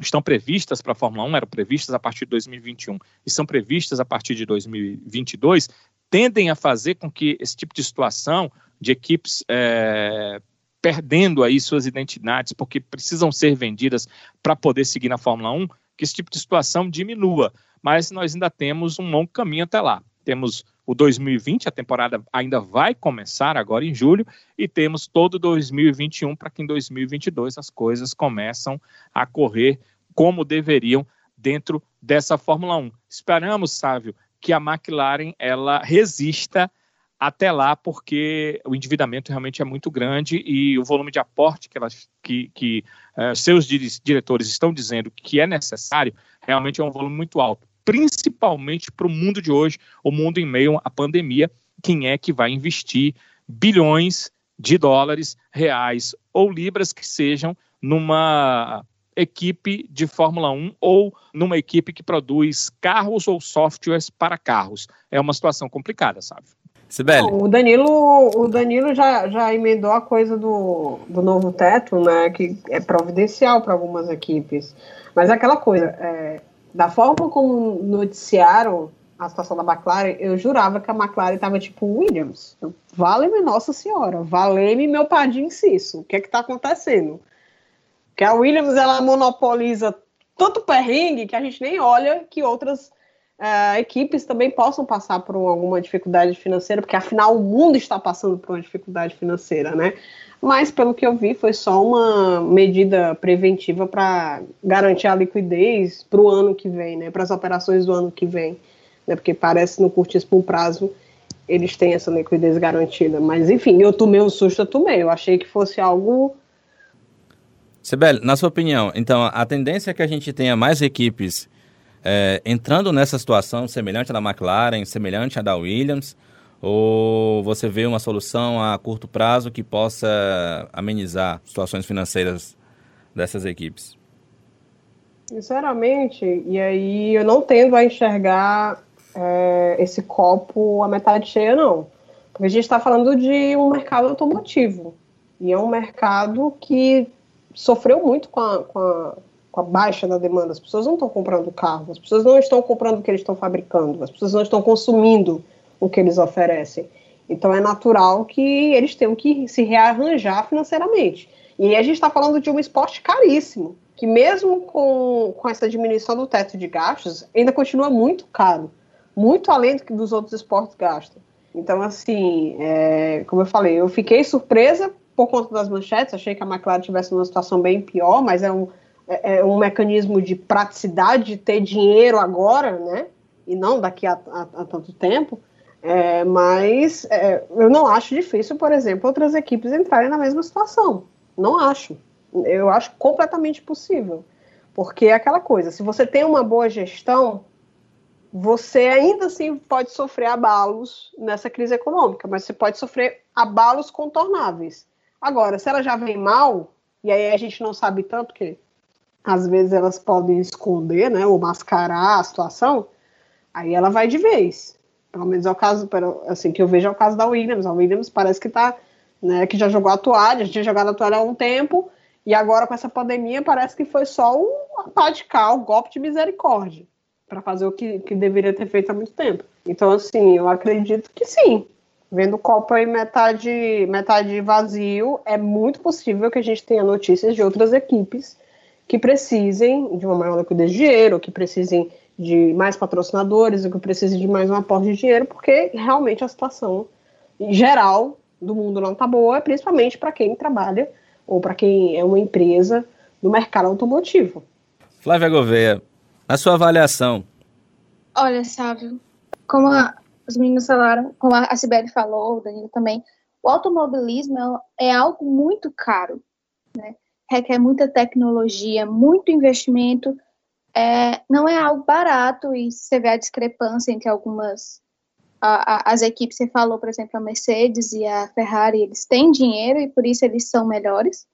[SPEAKER 4] estão previstas para a Fórmula 1, eram previstas a partir de 2021 e são previstas a partir de 2022, tendem a fazer com que esse tipo de situação de equipes é, perdendo aí suas identidades porque precisam ser vendidas para poder seguir na Fórmula 1, que esse tipo de situação diminua. Mas nós ainda temos um longo caminho até lá. Temos o 2020, a temporada ainda vai começar agora em julho, e temos todo 2021 para que em 2022 as coisas começam a correr como deveriam dentro dessa Fórmula 1. Esperamos, Sávio, que a McLaren ela resista até lá, porque o endividamento realmente é muito grande e o volume de aporte que, que, que uh, seus diretores estão dizendo que é necessário realmente é um volume muito alto, principalmente para o mundo de hoje, o mundo em meio à pandemia. Quem é que vai investir bilhões de dólares, reais ou libras que sejam numa equipe de Fórmula 1 ou numa equipe que produz carros ou softwares para carros. É uma situação complicada, sabe?
[SPEAKER 3] Sibeli. o Danilo, o Danilo já, já emendou a coisa do, do novo teto, né? Que é providencial para algumas equipes. Mas é aquela coisa, é, da forma como noticiaram a situação da McLaren, eu jurava que a McLaren estava tipo Williams. Vale-me Nossa Senhora, vale-me meu padrinho Cisso. O que é que está acontecendo? Que a Williams ela monopoliza tanto perrengue que a gente nem olha que outras uh, equipes também possam passar por alguma dificuldade financeira, porque afinal o mundo está passando por uma dificuldade financeira, né? Mas pelo que eu vi, foi só uma medida preventiva para garantir a liquidez para o ano que vem, né? Para as operações do ano que vem, né? Porque parece no curtíssimo prazo eles têm essa liquidez garantida. Mas enfim, eu tomei um susto, eu tomei. Eu achei que fosse algo
[SPEAKER 2] Sibeli, na sua opinião, então a tendência é que a gente tenha mais equipes é, entrando nessa situação semelhante à da McLaren, semelhante à da Williams, ou você vê uma solução a curto prazo que possa amenizar situações financeiras dessas equipes?
[SPEAKER 3] Sinceramente, e aí eu não tendo a enxergar é, esse copo a metade cheia, não. Porque a gente está falando de um mercado automotivo. E é um mercado que sofreu muito com a, com a com a baixa da demanda, as pessoas não estão comprando carro, as pessoas não estão comprando o que eles estão fabricando, as pessoas não estão consumindo o que eles oferecem. Então é natural que eles tenham que se rearranjar financeiramente. E a gente está falando de um esporte caríssimo, que mesmo com, com essa diminuição do teto de gastos, ainda continua muito caro, muito além do que dos outros esportes gastam. Então, assim, é, como eu falei, eu fiquei surpresa por conta das manchetes, achei que a McLaren tivesse numa situação bem pior, mas é um, é, é um mecanismo de praticidade de ter dinheiro agora, né? E não daqui a, a, a tanto tempo. É, mas é, eu não acho difícil, por exemplo, outras equipes entrarem na mesma situação. Não acho. Eu acho completamente possível. Porque é aquela coisa, se você tem uma boa gestão, você ainda assim pode sofrer abalos nessa crise econômica, mas você pode sofrer abalos contornáveis. Agora, se ela já vem mal, e aí a gente não sabe tanto que às vezes elas podem esconder, né, ou mascarar a situação, aí ela vai de vez. Pelo menos é o caso, assim, que eu vejo é o caso da Williams. A Williams parece que tá, né, que já jogou a toalha, já tinha jogado a toalha há um tempo, e agora com essa pandemia parece que foi só um pá um golpe de misericórdia, para fazer o que, que deveria ter feito há muito tempo. Então, assim, eu acredito que sim. Vendo o copo aí metade, metade vazio, é muito possível que a gente tenha notícias de outras equipes que precisem de uma maior liquidez de dinheiro, que precisem de mais patrocinadores, ou que precisem de mais um aporte de dinheiro, porque realmente a situação geral do mundo não está boa, principalmente para quem trabalha ou para quem é uma empresa no mercado automotivo.
[SPEAKER 2] Flávia Gouveia, a sua avaliação.
[SPEAKER 1] Olha, Sávio, como a, os meninos falaram, como a Sibeli falou, o Danilo também, o automobilismo é, é algo muito caro, né? requer muita tecnologia, muito investimento, é, não é algo barato e você vê a discrepância entre algumas a, a, as equipes, você falou, por exemplo, a Mercedes e a Ferrari, eles têm dinheiro e por isso eles são melhores,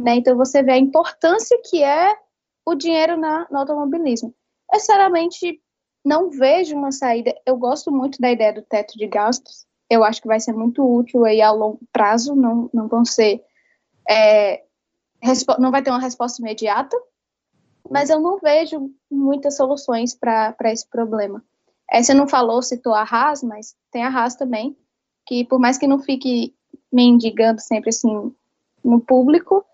[SPEAKER 1] né? Então você vê a importância que é o dinheiro na, no automobilismo. Eu, sinceramente, não vejo uma saída. Eu gosto muito da ideia do teto de gastos. Eu acho que vai ser muito útil aí a longo prazo. Não, não vão ser é, não vai ter uma resposta imediata, mas eu não vejo muitas soluções para esse problema. É, você não falou, citou a Haas, mas tem a Haas também, que por mais que não fique mendigando sempre assim no público,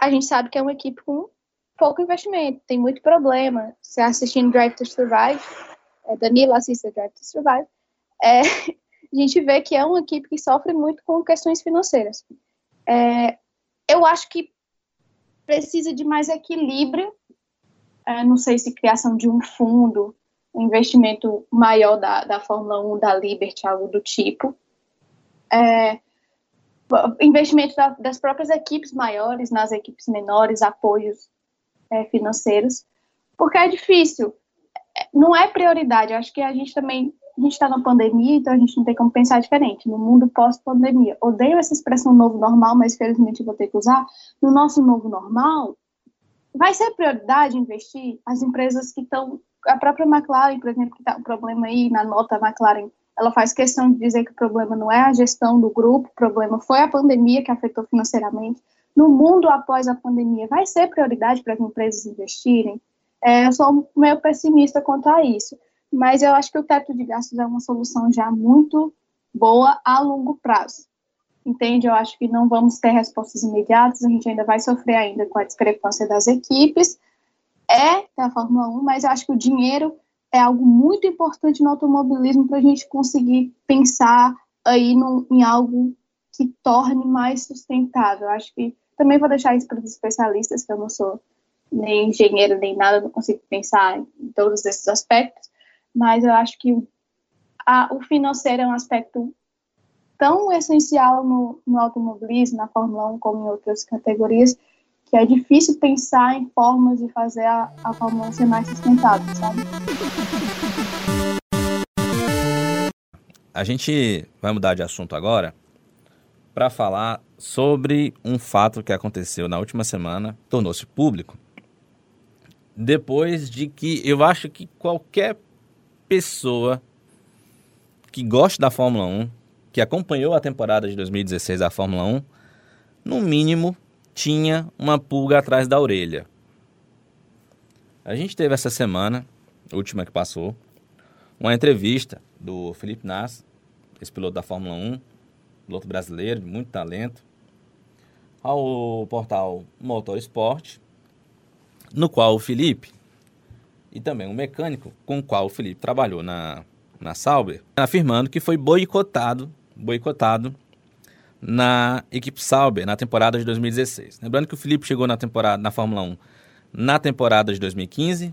[SPEAKER 1] a gente sabe que é uma equipe com pouco investimento, tem muito problema. Você assistindo Drive to Survive, é, Danilo assiste Drive to Survive, é, a gente vê que é uma equipe que sofre muito com questões financeiras. É, eu acho que precisa de mais equilíbrio. É, não sei se criação de um fundo, um investimento maior da, da Fórmula 1, da Liberty, algo do tipo. É, investimento da, das próprias equipes maiores nas equipes menores, apoios é, financeiros, porque é difícil. É, não é prioridade. acho que a gente também a gente está na pandemia, então a gente não tem como pensar diferente. No mundo pós-pandemia, odeio essa expressão novo normal, mas felizmente eu vou ter que usar. No nosso novo normal, vai ser prioridade investir as empresas que estão. A própria McLaren, por exemplo, que está um problema aí na nota McLaren, ela faz questão de dizer que o problema não é a gestão do grupo, o problema foi a pandemia que afetou financeiramente. No mundo após a pandemia, vai ser prioridade para as empresas investirem? É, eu sou meio pessimista quanto a isso mas eu acho que o teto de gastos é uma solução já muito boa a longo prazo. Entende? Eu acho que não vamos ter respostas imediatas, a gente ainda vai sofrer ainda com a discrepância das equipes. É da Fórmula 1, mas eu acho que o dinheiro é algo muito importante no automobilismo para a gente conseguir pensar aí no, em algo que torne mais sustentável. Eu acho que também vou deixar isso para os especialistas, que eu não sou nem engenheiro nem nada, não consigo pensar em todos esses aspectos, mas eu acho que a, o financeiro é um aspecto tão essencial no, no automobilismo, na Fórmula 1, como em outras categorias, que é difícil pensar em formas de fazer a, a Fórmula 1 ser mais sustentável, sabe?
[SPEAKER 2] A gente vai mudar de assunto agora para falar sobre um fato que aconteceu na última semana, tornou-se público, depois de que eu acho que qualquer pessoa que gosta da Fórmula 1, que acompanhou a temporada de 2016 da Fórmula 1, no mínimo tinha uma pulga atrás da orelha. A gente teve essa semana, última que passou, uma entrevista do Felipe Nas, esse piloto da Fórmula 1, piloto brasileiro de muito talento, ao portal Motorsport, no qual o Felipe e também um mecânico com o qual o Felipe trabalhou na, na Sauber, afirmando que foi boicotado, boicotado na equipe Sauber na temporada de 2016. Lembrando que o Felipe chegou na temporada na Fórmula 1 na temporada de 2015,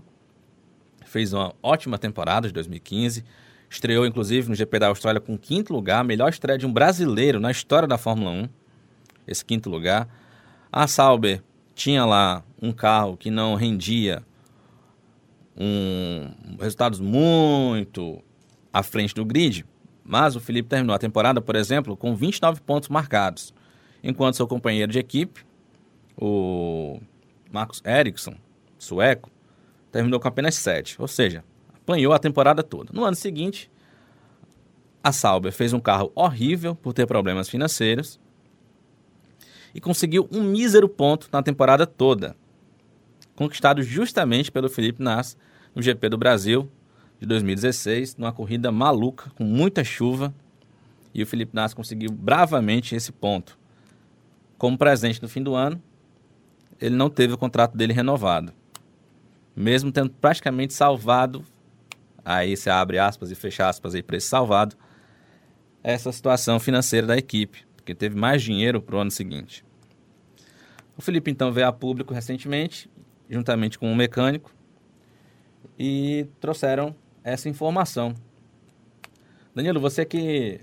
[SPEAKER 2] fez uma ótima temporada de 2015, estreou inclusive no GP da Austrália com quinto lugar, melhor estreia de um brasileiro na história da Fórmula 1, esse quinto lugar. A Sauber tinha lá um carro que não rendia um, resultados muito à frente do grid, mas o Felipe terminou a temporada, por exemplo, com 29 pontos marcados, enquanto seu companheiro de equipe, o Marcos Ericsson, sueco, terminou com apenas 7, ou seja, apanhou a temporada toda. No ano seguinte, a Sauber fez um carro horrível por ter problemas financeiros e conseguiu um mísero ponto na temporada toda, conquistado justamente pelo Felipe Nasr no GP do Brasil de 2016, numa corrida maluca, com muita chuva, e o Felipe Nasr conseguiu bravamente esse ponto. Como presente no fim do ano, ele não teve o contrato dele renovado. Mesmo tendo praticamente salvado, aí você abre aspas e fecha aspas aí para esse salvado, essa situação financeira da equipe, porque teve mais dinheiro para o ano seguinte. O Felipe então veio a público recentemente, juntamente com um mecânico, e trouxeram essa informação. Danilo, você que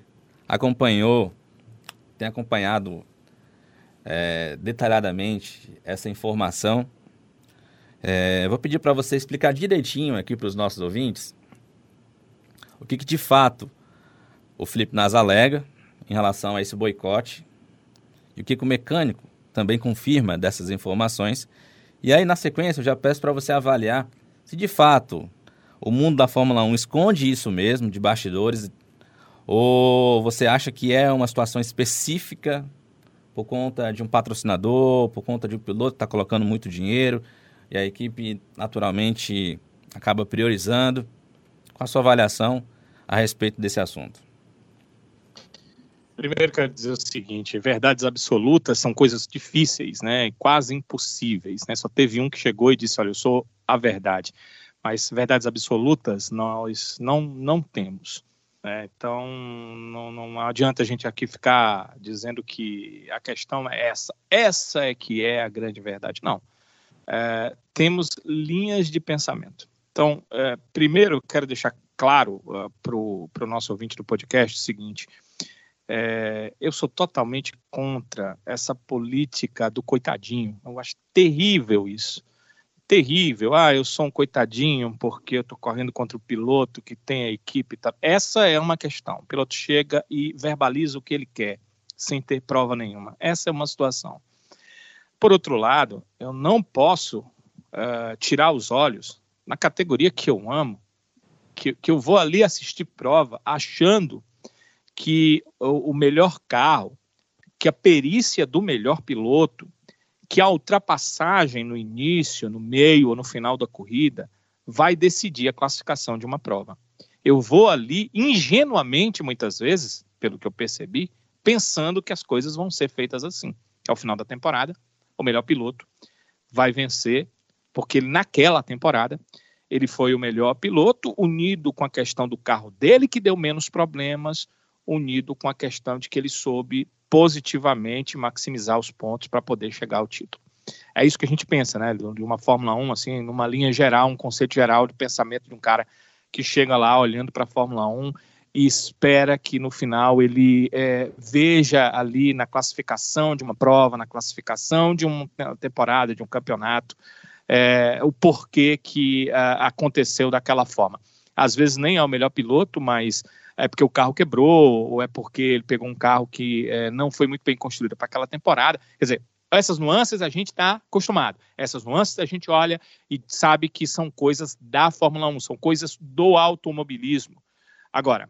[SPEAKER 2] acompanhou, tem acompanhado é, detalhadamente essa informação, é, vou pedir para você explicar direitinho aqui para os nossos ouvintes o que, que de fato o Felipe Nas alega em relação a esse boicote e o que, que o mecânico também confirma dessas informações. E aí, na sequência, eu já peço para você avaliar se de fato o mundo da Fórmula 1 esconde isso mesmo, de bastidores, ou você acha que é uma situação específica por conta de um patrocinador, por conta de um piloto que está colocando muito dinheiro e a equipe naturalmente acaba priorizando? Com a sua avaliação a respeito desse assunto.
[SPEAKER 4] Primeiro, quero dizer o seguinte: verdades absolutas são coisas difíceis, né? Quase impossíveis, né? Só teve um que chegou e disse: Olha, eu sou a verdade. Mas verdades absolutas nós não, não temos. Né? Então, não, não adianta a gente aqui ficar dizendo que a questão é essa. Essa é que é a grande verdade. Não. É, temos linhas de pensamento. Então, é, primeiro, quero deixar claro uh, para o nosso ouvinte do podcast o seguinte é, eu sou totalmente contra essa política do coitadinho. Eu acho terrível isso. Terrível. Ah, eu sou um coitadinho porque eu estou correndo contra o piloto que tem a equipe. Tá. Essa é uma questão. O piloto chega e verbaliza o que ele quer, sem ter prova nenhuma. Essa é uma situação. Por outro lado, eu não posso uh, tirar os olhos na categoria que eu amo, que, que eu vou ali assistir prova achando que o melhor carro, que a perícia do melhor piloto, que a ultrapassagem no início, no meio ou no final da corrida vai decidir a classificação de uma prova. Eu vou ali ingenuamente, muitas vezes, pelo que eu percebi, pensando que as coisas vão ser feitas assim. Ao final da temporada, o melhor piloto vai vencer, porque naquela temporada ele foi o melhor piloto, unido com a questão do carro dele, que deu menos problemas, unido com a questão de que ele soube positivamente maximizar os pontos para poder chegar ao título. É isso que a gente pensa, né? De uma Fórmula 1, assim, numa linha geral, um conceito geral de pensamento de um cara que chega lá olhando para a Fórmula 1 e espera que no final ele é, veja ali na classificação de uma prova, na classificação de uma temporada, de um campeonato, é, o porquê que uh, aconteceu daquela forma. Às vezes nem é o melhor piloto, mas é porque o carro quebrou, ou é porque ele pegou um carro que é, não foi muito bem construído para aquela temporada. Quer dizer, essas nuances a gente está acostumado. Essas nuances a gente olha e sabe que são coisas da Fórmula 1, são coisas do automobilismo. Agora,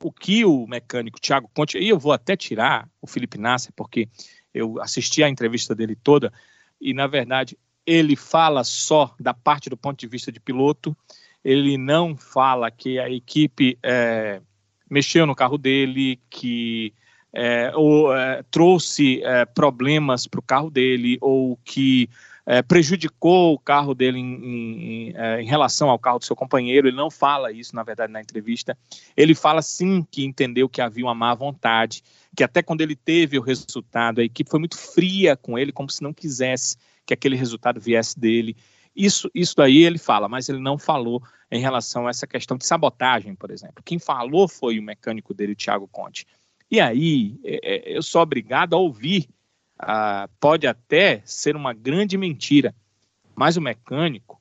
[SPEAKER 4] o que o mecânico Thiago Conte, e eu vou até tirar o Felipe Nasser, porque eu assisti a entrevista dele toda, e na verdade ele fala só da parte do ponto de vista de piloto, ele não fala que a equipe é, mexeu no carro dele, que é, ou, é, trouxe é, problemas para o carro dele, ou que é, prejudicou o carro dele em, em, é, em, relação ao carro do seu companheiro. Ele não fala isso, na verdade, na entrevista. Ele fala sim que entendeu que havia uma má vontade, que até quando ele teve o resultado, a equipe foi muito fria com ele, como se não quisesse que aquele resultado viesse dele. Isso, isso daí ele fala, mas ele não falou em relação a essa questão de sabotagem, por exemplo. Quem falou foi o mecânico dele, Thiago Conte. E aí, é, é, eu sou obrigado a ouvir. Ah, pode até ser uma grande mentira, mas o mecânico,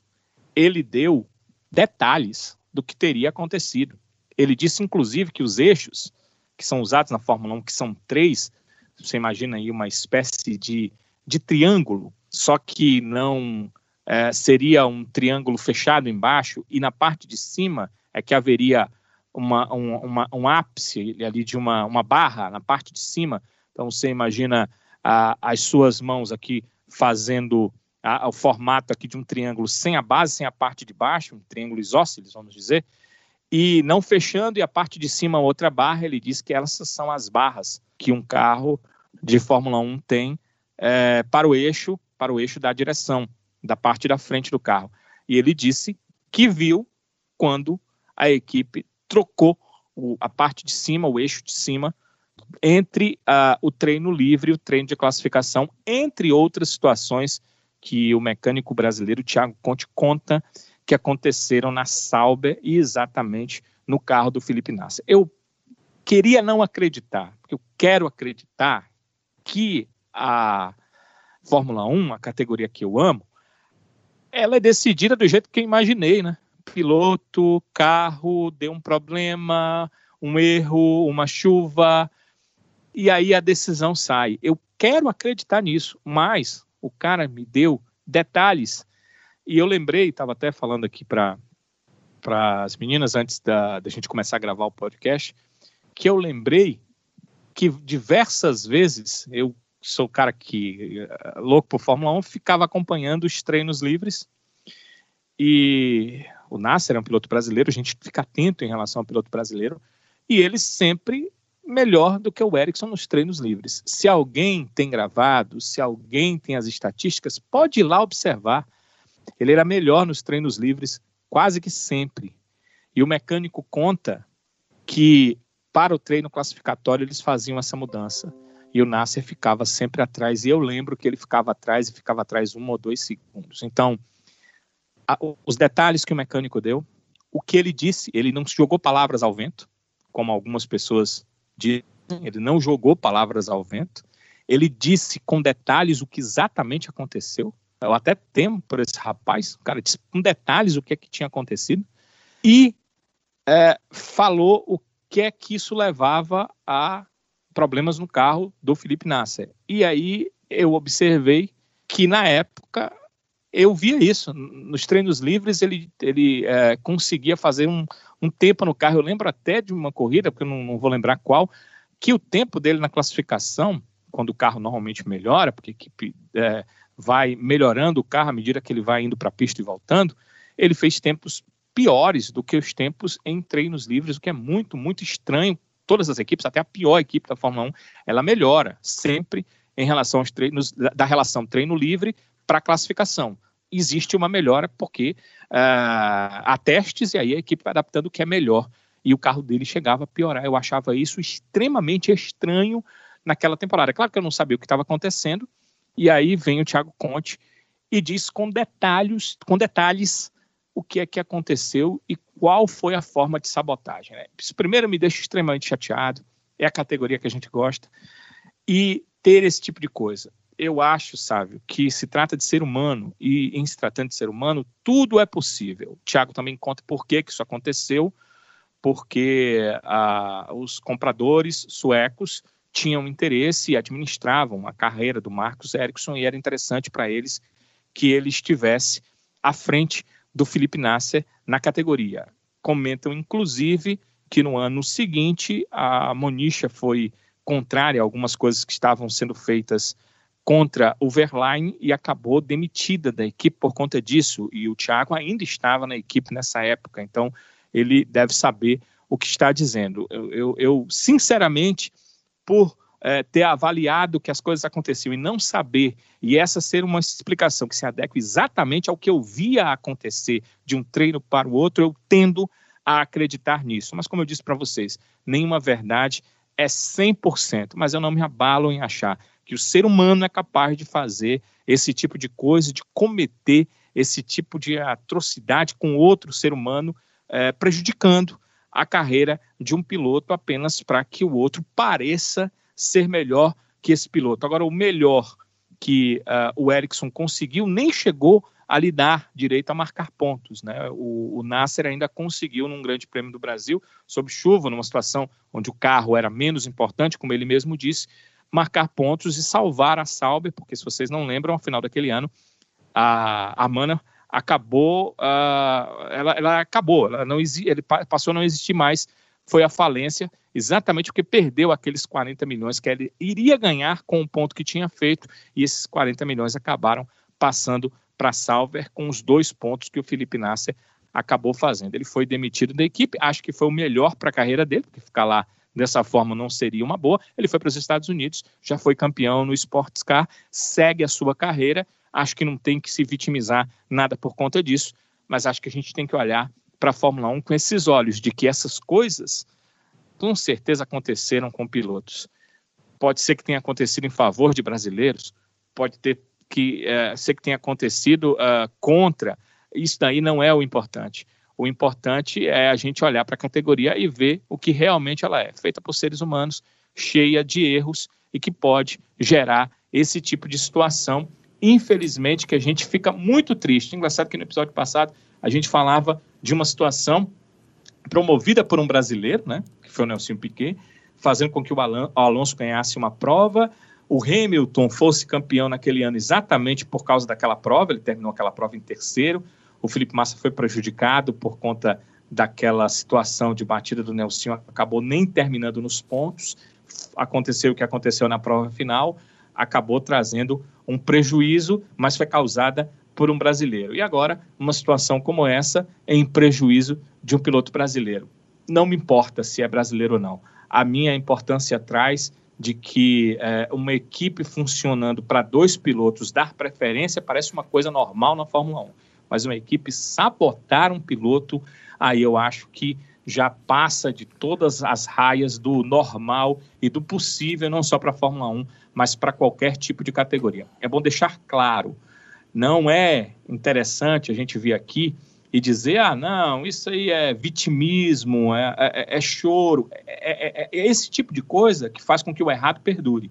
[SPEAKER 4] ele deu detalhes do que teria acontecido. Ele disse, inclusive, que os eixos que são usados na Fórmula 1, que são três, você imagina aí uma espécie de, de triângulo, só que não é, seria um triângulo fechado embaixo e na parte de cima é que haveria uma, um, uma, um ápice ali de uma, uma barra na parte de cima. Então você imagina a, as suas mãos aqui fazendo a, o formato aqui de um triângulo sem a base, sem a parte de baixo, um triângulo isósceles, vamos dizer, e não fechando, e a parte de cima outra barra, ele diz que essas são as barras que um carro de Fórmula 1 tem é, para o eixo, para o eixo da direção, da parte da frente do carro. E ele disse que viu quando a equipe trocou o, a parte de cima, o eixo de cima, entre uh, o treino livre e o treino de classificação, entre outras situações que o mecânico brasileiro Thiago Conte conta que aconteceram na Sauber e exatamente no carro do Felipe Nasser. Eu queria não acreditar, eu quero acreditar que a Fórmula 1, a categoria que eu amo, ela é decidida do jeito que eu imaginei, né? Piloto, carro, deu um problema, um erro, uma chuva, e aí a decisão sai. Eu quero acreditar nisso, mas o cara me deu detalhes. E eu lembrei, estava até falando aqui para as meninas antes da, da gente começar a gravar o podcast, que eu lembrei que diversas vezes eu sou o cara que eh, louco por Fórmula 1, ficava acompanhando os treinos livres. E o Nasser é um piloto brasileiro, a gente fica atento em relação ao piloto brasileiro, e ele sempre melhor do que o Ericsson nos treinos livres. Se alguém tem gravado, se alguém tem as estatísticas, pode ir lá observar. Ele era melhor nos treinos livres quase que sempre. E o mecânico conta que para o treino classificatório eles faziam essa mudança. E o Nasser ficava sempre atrás. E eu lembro que ele ficava atrás e ficava atrás um ou dois segundos. Então, a, os detalhes que o mecânico deu, o que ele disse, ele não jogou palavras ao vento, como algumas pessoas ele não jogou palavras ao vento, ele disse com detalhes o que exatamente aconteceu. Eu até temo por esse rapaz, o cara disse com detalhes o que é que tinha acontecido e é, falou o que é que isso levava a problemas no carro do Felipe Nasser. E aí eu observei que na época eu via isso. Nos treinos livres ele, ele é, conseguia fazer um, um tempo no carro. Eu lembro até de uma corrida, porque eu não, não, vou lembrar qual, que o tempo dele na classificação, quando o carro normalmente melhora, porque a equipe é, vai melhorando o carro à medida que ele vai indo para a pista e voltando, ele fez tempos piores do que os tempos em treinos livres, o que é muito, muito estranho. Todas as equipes, até a pior equipe da Fórmula 1, ela melhora sempre em relação aos treinos, da relação treino livre para classificação existe uma melhora porque uh, há testes e aí a equipe vai adaptando o que é melhor. E o carro dele chegava a piorar. Eu achava isso extremamente estranho naquela temporada. Claro que eu não sabia o que estava acontecendo. E aí vem o Thiago Conte e diz com detalhes, com detalhes o que é que aconteceu e qual foi a forma de sabotagem. Né? Isso primeiro me deixa extremamente chateado. É a categoria que a gente gosta. E ter esse tipo de coisa eu acho, Sávio, que se trata de ser humano e em se tratando de ser humano, tudo é possível. Tiago também conta por que, que isso aconteceu, porque ah, os compradores suecos tinham interesse e administravam a carreira do Marcos Ericsson e era interessante para eles que ele estivesse à frente do Felipe Nasser na categoria. Comentam, inclusive, que no ano seguinte a Monisha foi contrária a algumas coisas que estavam sendo feitas contra o Verlaine e acabou demitida da equipe por conta disso. E o Thiago ainda estava na equipe nessa época, então ele deve saber o que está dizendo. Eu, eu, eu sinceramente, por é, ter avaliado que as coisas aconteciam e não saber, e essa ser uma explicação que se adequa exatamente ao que eu via acontecer de um treino para o outro, eu tendo a acreditar nisso. Mas, como eu disse para vocês, nenhuma verdade é 100%, mas eu não me abalo em achar que o ser humano é capaz de fazer esse tipo de coisa, de cometer esse tipo de atrocidade com outro ser humano, é, prejudicando a carreira de um piloto apenas para que o outro pareça ser melhor que esse piloto. Agora, o melhor que uh, o Ericsson conseguiu nem chegou a lhe dar direito a marcar pontos. Né? O, o Nasser ainda conseguiu, num grande prêmio do Brasil, sob chuva, numa situação onde o carro era menos importante, como ele mesmo disse, marcar pontos e salvar a Sauber, porque se vocês não lembram, ao final daquele ano, a, a Mana acabou, uh, ela, ela, acabou, ela não ele passou a não existir mais foi a falência, exatamente porque perdeu aqueles 40 milhões que ele iria ganhar com o ponto que tinha feito, e esses 40 milhões acabaram passando para Salver com os dois pontos que o Felipe Nasser acabou fazendo. Ele foi demitido da equipe, acho que foi o melhor para a carreira dele, porque ficar lá dessa forma não seria uma boa. Ele foi para os Estados Unidos, já foi campeão no Sports Car, segue a sua carreira. Acho que não tem que se vitimizar nada por conta disso, mas acho que a gente tem que olhar para a Fórmula 1 com esses olhos de que essas coisas com certeza aconteceram com pilotos. Pode ser que tenha acontecido em favor de brasileiros, pode ter que é, ser que tenha acontecido uh, contra. Isso daí não é o importante. O importante é a gente olhar para a categoria e ver o que realmente ela é, feita por seres humanos, cheia de erros e que pode gerar esse tipo de situação. Infelizmente, que a gente fica muito triste. Engraçado que no episódio passado a gente falava de uma situação promovida por um brasileiro, né, que foi o Nelson Piquet, fazendo com que o Alonso ganhasse uma prova, o Hamilton fosse campeão naquele ano exatamente por causa daquela prova, ele terminou aquela prova em terceiro, o Felipe Massa foi prejudicado por conta daquela situação de batida do Nelson, acabou nem terminando nos pontos. Aconteceu o que aconteceu na prova final, acabou trazendo um prejuízo, mas foi causada por um brasileiro. E agora, uma situação como essa em prejuízo de um piloto brasileiro. Não me importa se é brasileiro ou não. A minha importância traz de que é, uma equipe funcionando para dois pilotos dar preferência parece uma coisa normal na Fórmula 1 mas uma equipe sabotar um piloto, aí eu acho que já passa de todas as raias do normal e do possível, não só para a Fórmula 1, mas para qualquer tipo de categoria. É bom deixar claro, não é interessante a gente vir aqui e dizer, ah, não, isso aí é vitimismo, é, é, é choro, é, é, é esse tipo de coisa que faz com que o errado perdure.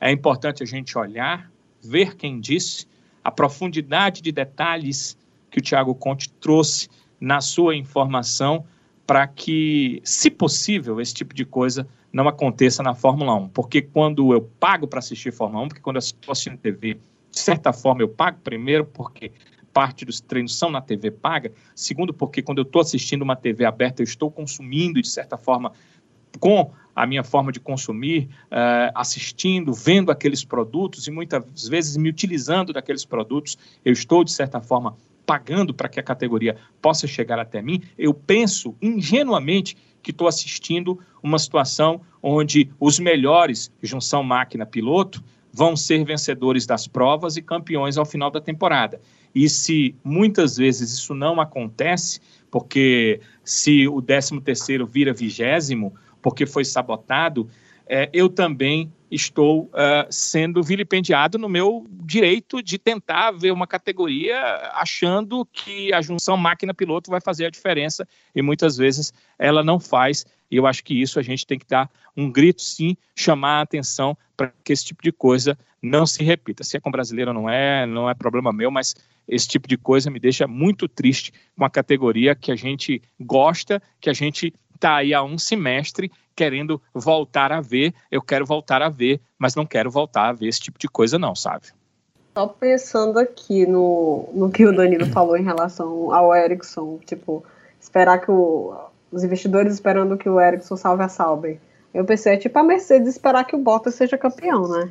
[SPEAKER 4] É importante a gente olhar, ver quem disse, a profundidade de detalhes que o Tiago Conte trouxe na sua informação para que, se possível, esse tipo de coisa não aconteça na Fórmula 1. Porque quando eu pago para assistir Fórmula 1, porque quando eu assistindo TV, de certa forma eu pago primeiro, porque parte dos treinos são na TV paga. Segundo, porque quando eu estou assistindo uma TV aberta, eu estou consumindo, de certa forma, com a minha forma de consumir, uh, assistindo, vendo aqueles produtos e muitas vezes me utilizando daqueles produtos, eu estou, de certa forma, pagando para que a categoria possa chegar até mim, eu penso ingenuamente que estou assistindo uma situação onde os melhores, junção máquina-piloto, vão ser vencedores das provas e campeões ao final da temporada. E se muitas vezes isso não acontece, porque se o 13 terceiro vira vigésimo, porque foi sabotado, é, eu também estou uh, sendo vilipendiado no meu direito de tentar ver uma categoria achando que a junção máquina-piloto vai fazer a diferença e muitas vezes ela não faz. E eu acho que isso a gente tem que dar um grito, sim, chamar a atenção para que esse tipo de coisa não se repita. Se é com brasileiro não é, não é problema meu, mas esse tipo de coisa me deixa muito triste com a categoria que a gente gosta, que a gente está aí há um semestre querendo voltar a ver, eu quero voltar a ver, mas não quero voltar a ver esse tipo de coisa, não, sabe?
[SPEAKER 3] Só pensando aqui no, no que o Danilo falou em relação ao Ericsson, tipo, esperar que o, os investidores esperando que o Ericsson salve a Sauber. Eu pensei, é tipo a Mercedes esperar que o Bottas seja campeão, né?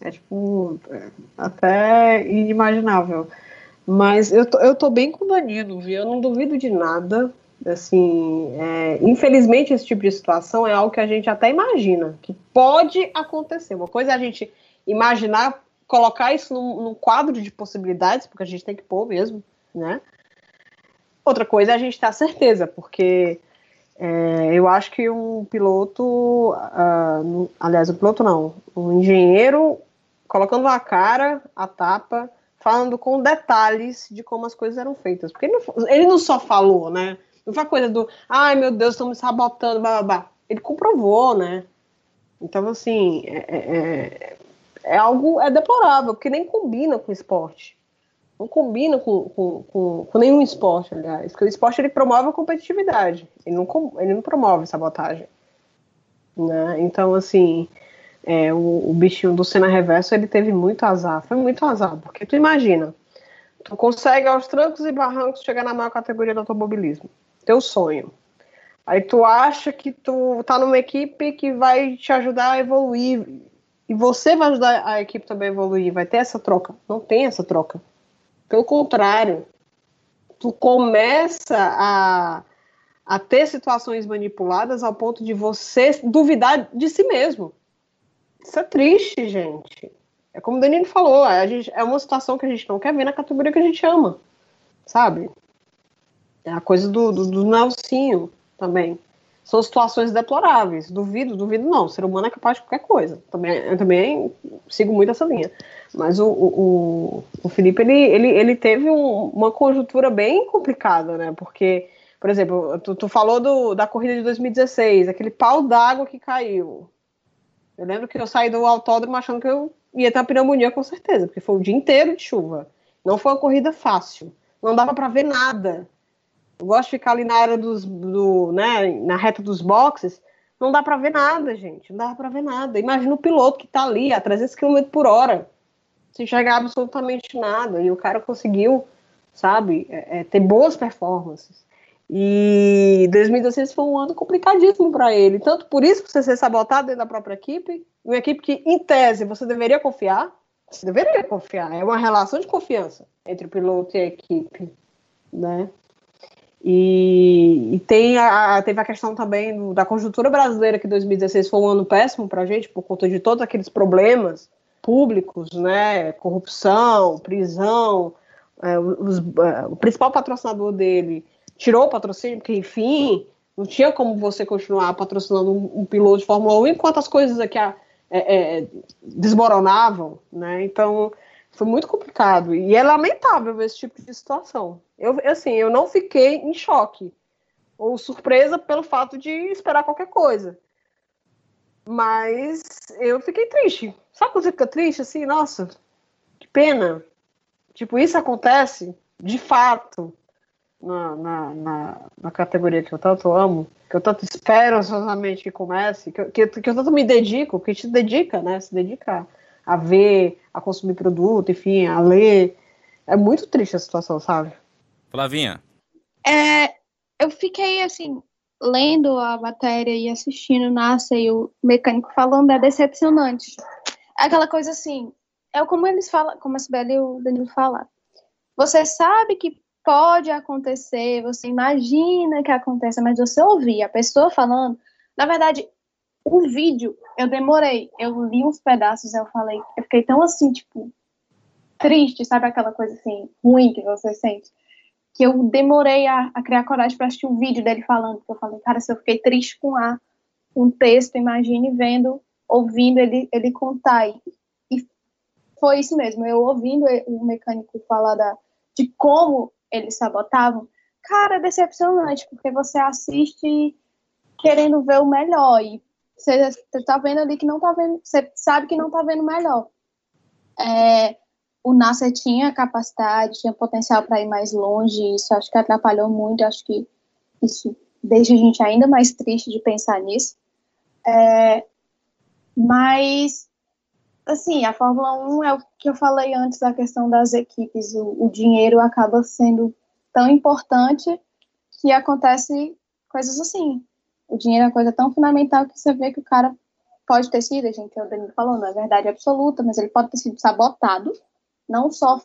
[SPEAKER 3] É tipo, é, até inimaginável. Mas eu tô, eu tô bem com o Danilo, viu? Eu não duvido de nada. Assim, é, infelizmente esse tipo de situação é algo que a gente até imagina que pode acontecer. Uma coisa é a gente imaginar, colocar isso num, num quadro de possibilidades, porque a gente tem que pôr mesmo, né? Outra coisa é a gente ter a certeza, porque é, eu acho que um piloto, uh, aliás, um piloto não, um engenheiro colocando a cara, a tapa, falando com detalhes de como as coisas eram feitas. Porque ele não, ele não só falou, né? Não foi coisa do, ai meu Deus, estão me sabotando, blá, blá, blá. Ele comprovou, né? Então, assim, é, é, é, é algo é deplorável, porque nem combina com o esporte. Não combina com, com, com, com, nenhum esporte, aliás. Porque o esporte ele promove a competitividade. Ele não, ele não promove sabotagem. Né? Então, assim, é, o, o bichinho do Senna Reverso ele teve muito azar. Foi muito azar, porque tu imagina, tu consegue aos trancos e barrancos chegar na maior categoria do automobilismo teu sonho. Aí tu acha que tu tá numa equipe que vai te ajudar a evoluir e você vai ajudar a equipe também a evoluir, vai ter essa troca. Não tem essa troca. Pelo contrário, tu começa a, a ter situações manipuladas ao ponto de você duvidar de si mesmo. Isso é triste, gente. É como o Danilo falou, a gente, é uma situação que a gente não quer ver na categoria que a gente ama, sabe? É a coisa do, do, do Nelsinho também. São situações deploráveis. Duvido, duvido não. O ser humano é capaz de qualquer coisa. Também, eu também sigo muito essa linha. Mas o, o, o Felipe, ele, ele, ele teve um, uma conjuntura bem complicada, né? Porque, por exemplo, tu, tu falou do, da corrida de 2016, aquele pau d'água que caiu. Eu lembro que eu saí do autódromo achando que eu ia ter uma pneumonia com certeza, porque foi o dia inteiro de chuva. Não foi uma corrida fácil. Não dava para ver nada. Eu gosto de ficar ali na área dos, do, né, na reta dos boxes. Não dá para ver nada, gente. Não dá para ver nada. Imagina o piloto que tá ali a 300 km por hora, sem enxergar absolutamente nada. E o cara conseguiu, sabe, é, é, ter boas performances. E 2016 foi um ano complicadíssimo para ele. Tanto por isso você ser sabotado dentro da própria equipe, uma equipe que, em tese, você deveria confiar. Você deveria confiar. É uma relação de confiança entre o piloto e a equipe, né? E, e tem a, teve a questão também do, da conjuntura brasileira, que 2016 foi um ano péssimo para a gente, por conta de todos aqueles problemas públicos, né? Corrupção, prisão. É, os, é, o principal patrocinador dele tirou o patrocínio, porque, enfim, não tinha como você continuar patrocinando um, um piloto de Fórmula 1 enquanto as coisas aqui é, é, desmoronavam, né? Então, foi muito complicado. E é lamentável esse tipo de situação. Eu, assim, eu não fiquei em choque ou surpresa pelo fato de esperar qualquer coisa. Mas eu fiquei triste. Sabe quando você fica triste assim? Nossa, que pena. Tipo, isso acontece de fato na, na, na, na categoria que eu tanto amo, que eu tanto espero ansiosamente que comece, que, que, que eu tanto me dedico, que te dedica, né? Se dedica a ver, a consumir produto, enfim, a ler. É muito triste a situação, sabe?
[SPEAKER 2] Flavinha.
[SPEAKER 1] É, eu fiquei assim, lendo a matéria e assistindo Nasce e o mecânico falando, é decepcionante. É aquela coisa assim, é como eles falam, como a Sibeli e o Danilo falaram. Você sabe que pode acontecer, você imagina que aconteça, mas você ouvir a pessoa falando, na verdade, o vídeo, eu demorei, eu li uns pedaços, eu falei, eu fiquei tão assim, tipo, triste, sabe aquela coisa assim, ruim que você sente, que eu demorei a, a criar coragem para assistir um vídeo dele falando, que eu falei, cara, se eu fiquei triste com a um texto, imagine vendo, ouvindo ele, ele contar, e, e foi isso mesmo, eu ouvindo o mecânico falar da, de como eles sabotavam, cara, é decepcionante, porque você assiste querendo ver o melhor, e você, você tá vendo ali que não tá vendo, você sabe que não tá vendo melhor. É, o Nasser tinha capacidade, tinha potencial para ir mais longe, isso acho que atrapalhou muito, acho que isso deixa a gente ainda mais triste de pensar nisso. É, mas, assim, a Fórmula 1 é o que eu falei antes da questão das equipes, o, o dinheiro acaba sendo tão importante que acontece coisas assim. O dinheiro é uma coisa tão fundamental que você vê que o cara pode ter sido, a gente, o Danilo falou, não é verdade absoluta, mas ele pode ter sido sabotado. Não só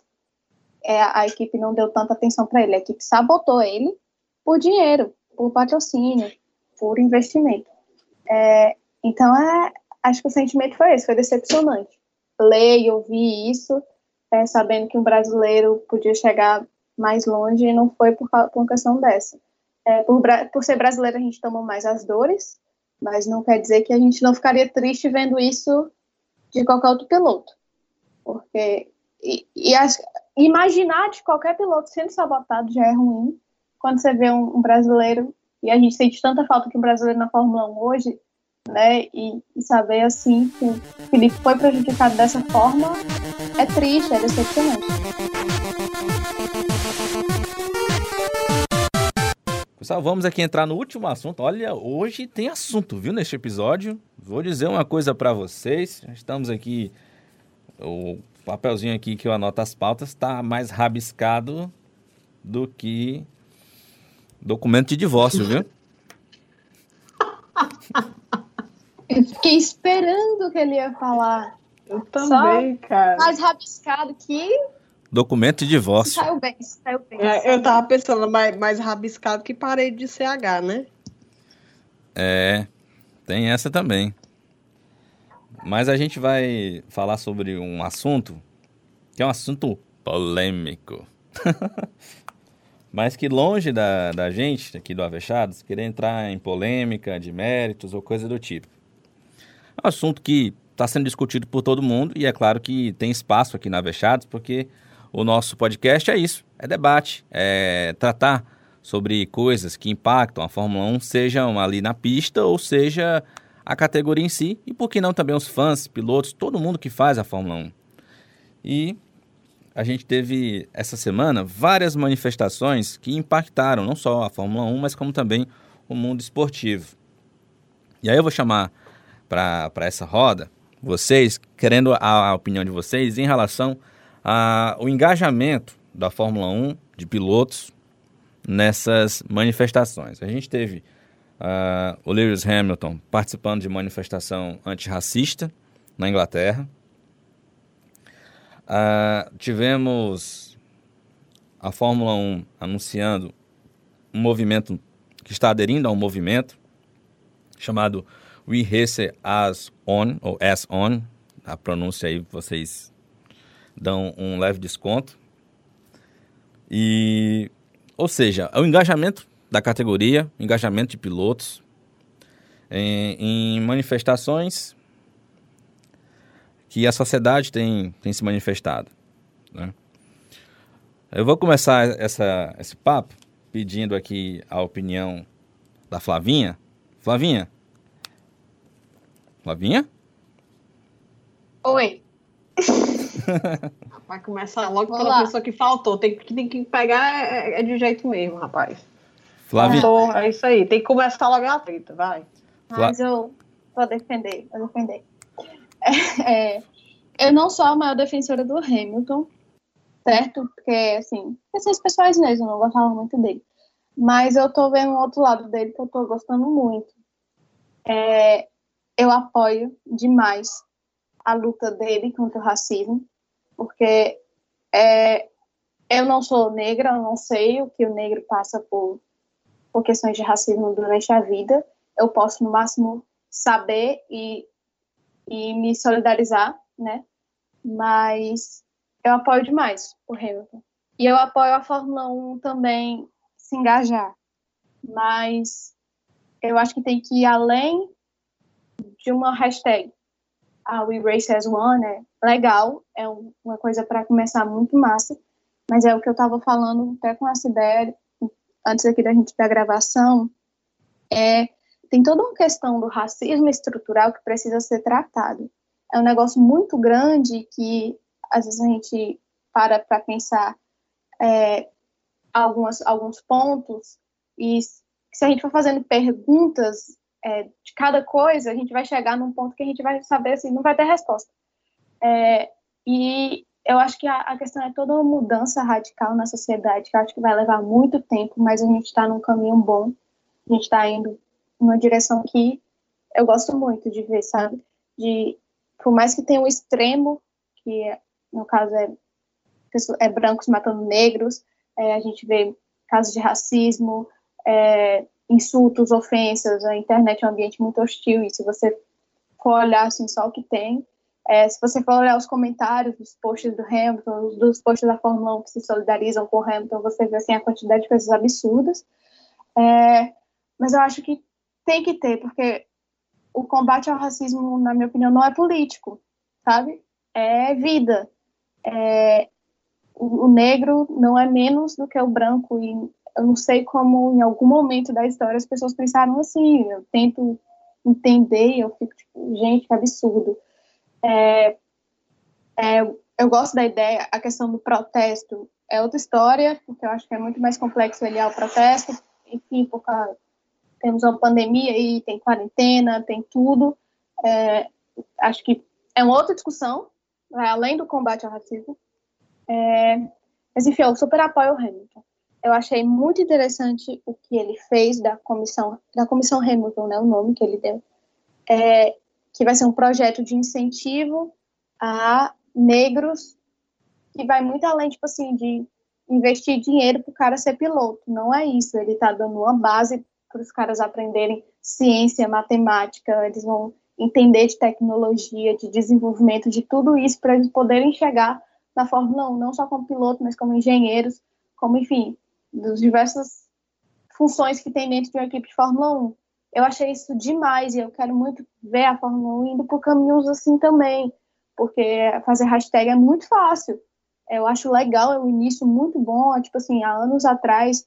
[SPEAKER 1] é, a equipe não deu tanta atenção para ele, a equipe sabotou ele por dinheiro, por patrocínio, por investimento. É, então, é, acho que o sentimento foi esse, foi decepcionante. Ler e ouvir isso, é, sabendo que um brasileiro podia chegar mais longe e não foi por, por uma questão dessa. É, por, por ser brasileiro, a gente toma mais as dores, mas não quer dizer que a gente não ficaria triste vendo isso de qualquer outro piloto. Porque e, e as, imaginar de qualquer piloto sendo sabotado já é ruim. Quando você vê um, um, brasileiro, e a gente sente tanta falta que o brasileiro na Fórmula 1 hoje, né? E, e saber assim que o Felipe foi prejudicado dessa forma é triste, é decepcionante.
[SPEAKER 2] Pessoal, vamos aqui entrar no último assunto. Olha, hoje tem assunto, viu, neste episódio. Vou dizer uma coisa para vocês. Estamos aqui, o papelzinho aqui que eu anoto as pautas está mais rabiscado do que documento de divórcio, viu?
[SPEAKER 1] Eu fiquei esperando que ele ia falar.
[SPEAKER 3] Eu também, cara.
[SPEAKER 1] Mais rabiscado que
[SPEAKER 2] Documento de divórcio.
[SPEAKER 1] saiu bem, saiu bem.
[SPEAKER 3] É, Eu tava pensando mais, mais rabiscado que parede de CH, né?
[SPEAKER 2] É, tem essa também. Mas a gente vai falar sobre um assunto que é um assunto polêmico. Mas que longe da, da gente, aqui do Avechados, querer entrar em polêmica de méritos ou coisa do tipo. É um assunto que está sendo discutido por todo mundo e é claro que tem espaço aqui na Avechados, porque o nosso podcast é isso, é debate, é tratar sobre coisas que impactam a Fórmula 1, sejam ali na pista ou seja a categoria em si, e por que não também os fãs, pilotos, todo mundo que faz a Fórmula 1. E a gente teve essa semana várias manifestações que impactaram não só a Fórmula 1, mas como também o mundo esportivo. E aí eu vou chamar para essa roda vocês, querendo a, a opinião de vocês em relação ao engajamento da Fórmula 1 de pilotos nessas manifestações. A gente teve ah, o Lewis Hamilton participando de manifestação antirracista na Inglaterra. Ah, tivemos a Fórmula 1 anunciando um movimento que está aderindo a um movimento chamado We Race As On, ou As On, a pronúncia aí vocês dão um leve desconto. E, ou seja, o engajamento da categoria, engajamento de pilotos em, em manifestações que a sociedade tem, tem se manifestado. né? Eu vou começar essa, esse papo pedindo aqui a opinião da Flavinha. Flavinha? Flavinha?
[SPEAKER 1] Oi.
[SPEAKER 3] Vai começar logo
[SPEAKER 1] Vamos
[SPEAKER 3] pela pessoa que faltou. Tem, que- tem que pegar é, é de jeito mesmo, rapaz.
[SPEAKER 2] Flavinha,
[SPEAKER 3] Faltou, é isso aí. Tem que começar logo a treta, vai.
[SPEAKER 1] Mas eu vou defender, vou defender. É, é, eu não sou a maior defensora do Hamilton, certo? Porque, assim, questões pessoais mesmo, eu não gostava muito dele. Mas eu tô vendo um outro lado dele que eu tô gostando muito. É, eu apoio demais a luta dele contra o racismo, porque é, eu não sou negra, eu não sei o que o negro passa por, por questões de racismo durante a vida. Eu posso, no máximo, saber e, e me solidarizar, né? Mas eu apoio demais o Hamilton. E eu apoio a Fórmula 1 também se engajar. Mas eu acho que tem que ir além de uma hashtag. A We Race as One é legal, é um- uma coisa para começar muito massa, mas é o que eu estava falando até com a Sibeli, antes aqui da gente da gravação, é tem toda uma questão do racismo estrutural que precisa ser tratado. É um negócio muito grande que às vezes a gente para para pensar é, algumas, alguns pontos e se a gente for fazendo perguntas é, de cada coisa, a gente vai chegar num ponto que a gente vai saber assim, não vai ter resposta. É, e eu acho que a, a questão é toda uma mudança radical na sociedade, que eu acho que vai levar muito tempo, mas a gente está num caminho bom, a gente está indo numa direção que eu gosto muito de ver, sabe? De, por mais que tenha um extremo, que é- no caso é, é brancos matando negros, é, a gente vê casos de racismo, é, insultos, ofensas, a internet é um ambiente muito hostil, e se você for olhar assim, só o que tem, é, se você for olhar os comentários dos posts do Hamilton, dos posts da Fórmula 1 que se solidarizam com o Hamilton, você vê assim, a quantidade de coisas absurdas. É, mas eu acho que tem que ter, porque o combate ao racismo, na minha opinião, não é político, sabe? É vida. É, o, o negro não é menos do que o branco, e eu não sei como, em algum momento da história, as pessoas pensaram assim. Eu tento entender, e eu fico tipo, gente, que absurdo. É, é, eu gosto da ideia, a questão do protesto é outra história, porque eu acho que é muito mais complexo aliar o protesto, enfim, por causa, temos uma pandemia aí, tem quarentena, tem tudo. É, acho que é uma outra discussão, vai além do combate ao racismo. É, mas enfim, eu super apoio o Hamilton. Eu achei muito interessante o que ele fez da comissão, da comissão Hamilton, né, o nome que ele deu, é, que vai ser um projeto de incentivo a negros que vai muito além, tipo assim, de investir dinheiro para o cara ser piloto. Não é isso. Ele está dando uma base para os caras aprenderem ciência, matemática, eles vão entender de tecnologia, de desenvolvimento, de tudo isso para eles poderem chegar na Fórmula 1, não só como piloto, mas como engenheiros, como, enfim, das diversas funções que tem dentro de uma equipe de Fórmula 1. Eu achei isso demais e eu quero muito ver a Fórmula 1 indo por caminhos assim também, porque fazer hashtag é muito fácil. Eu acho legal, é um início muito bom. Tipo assim, há anos atrás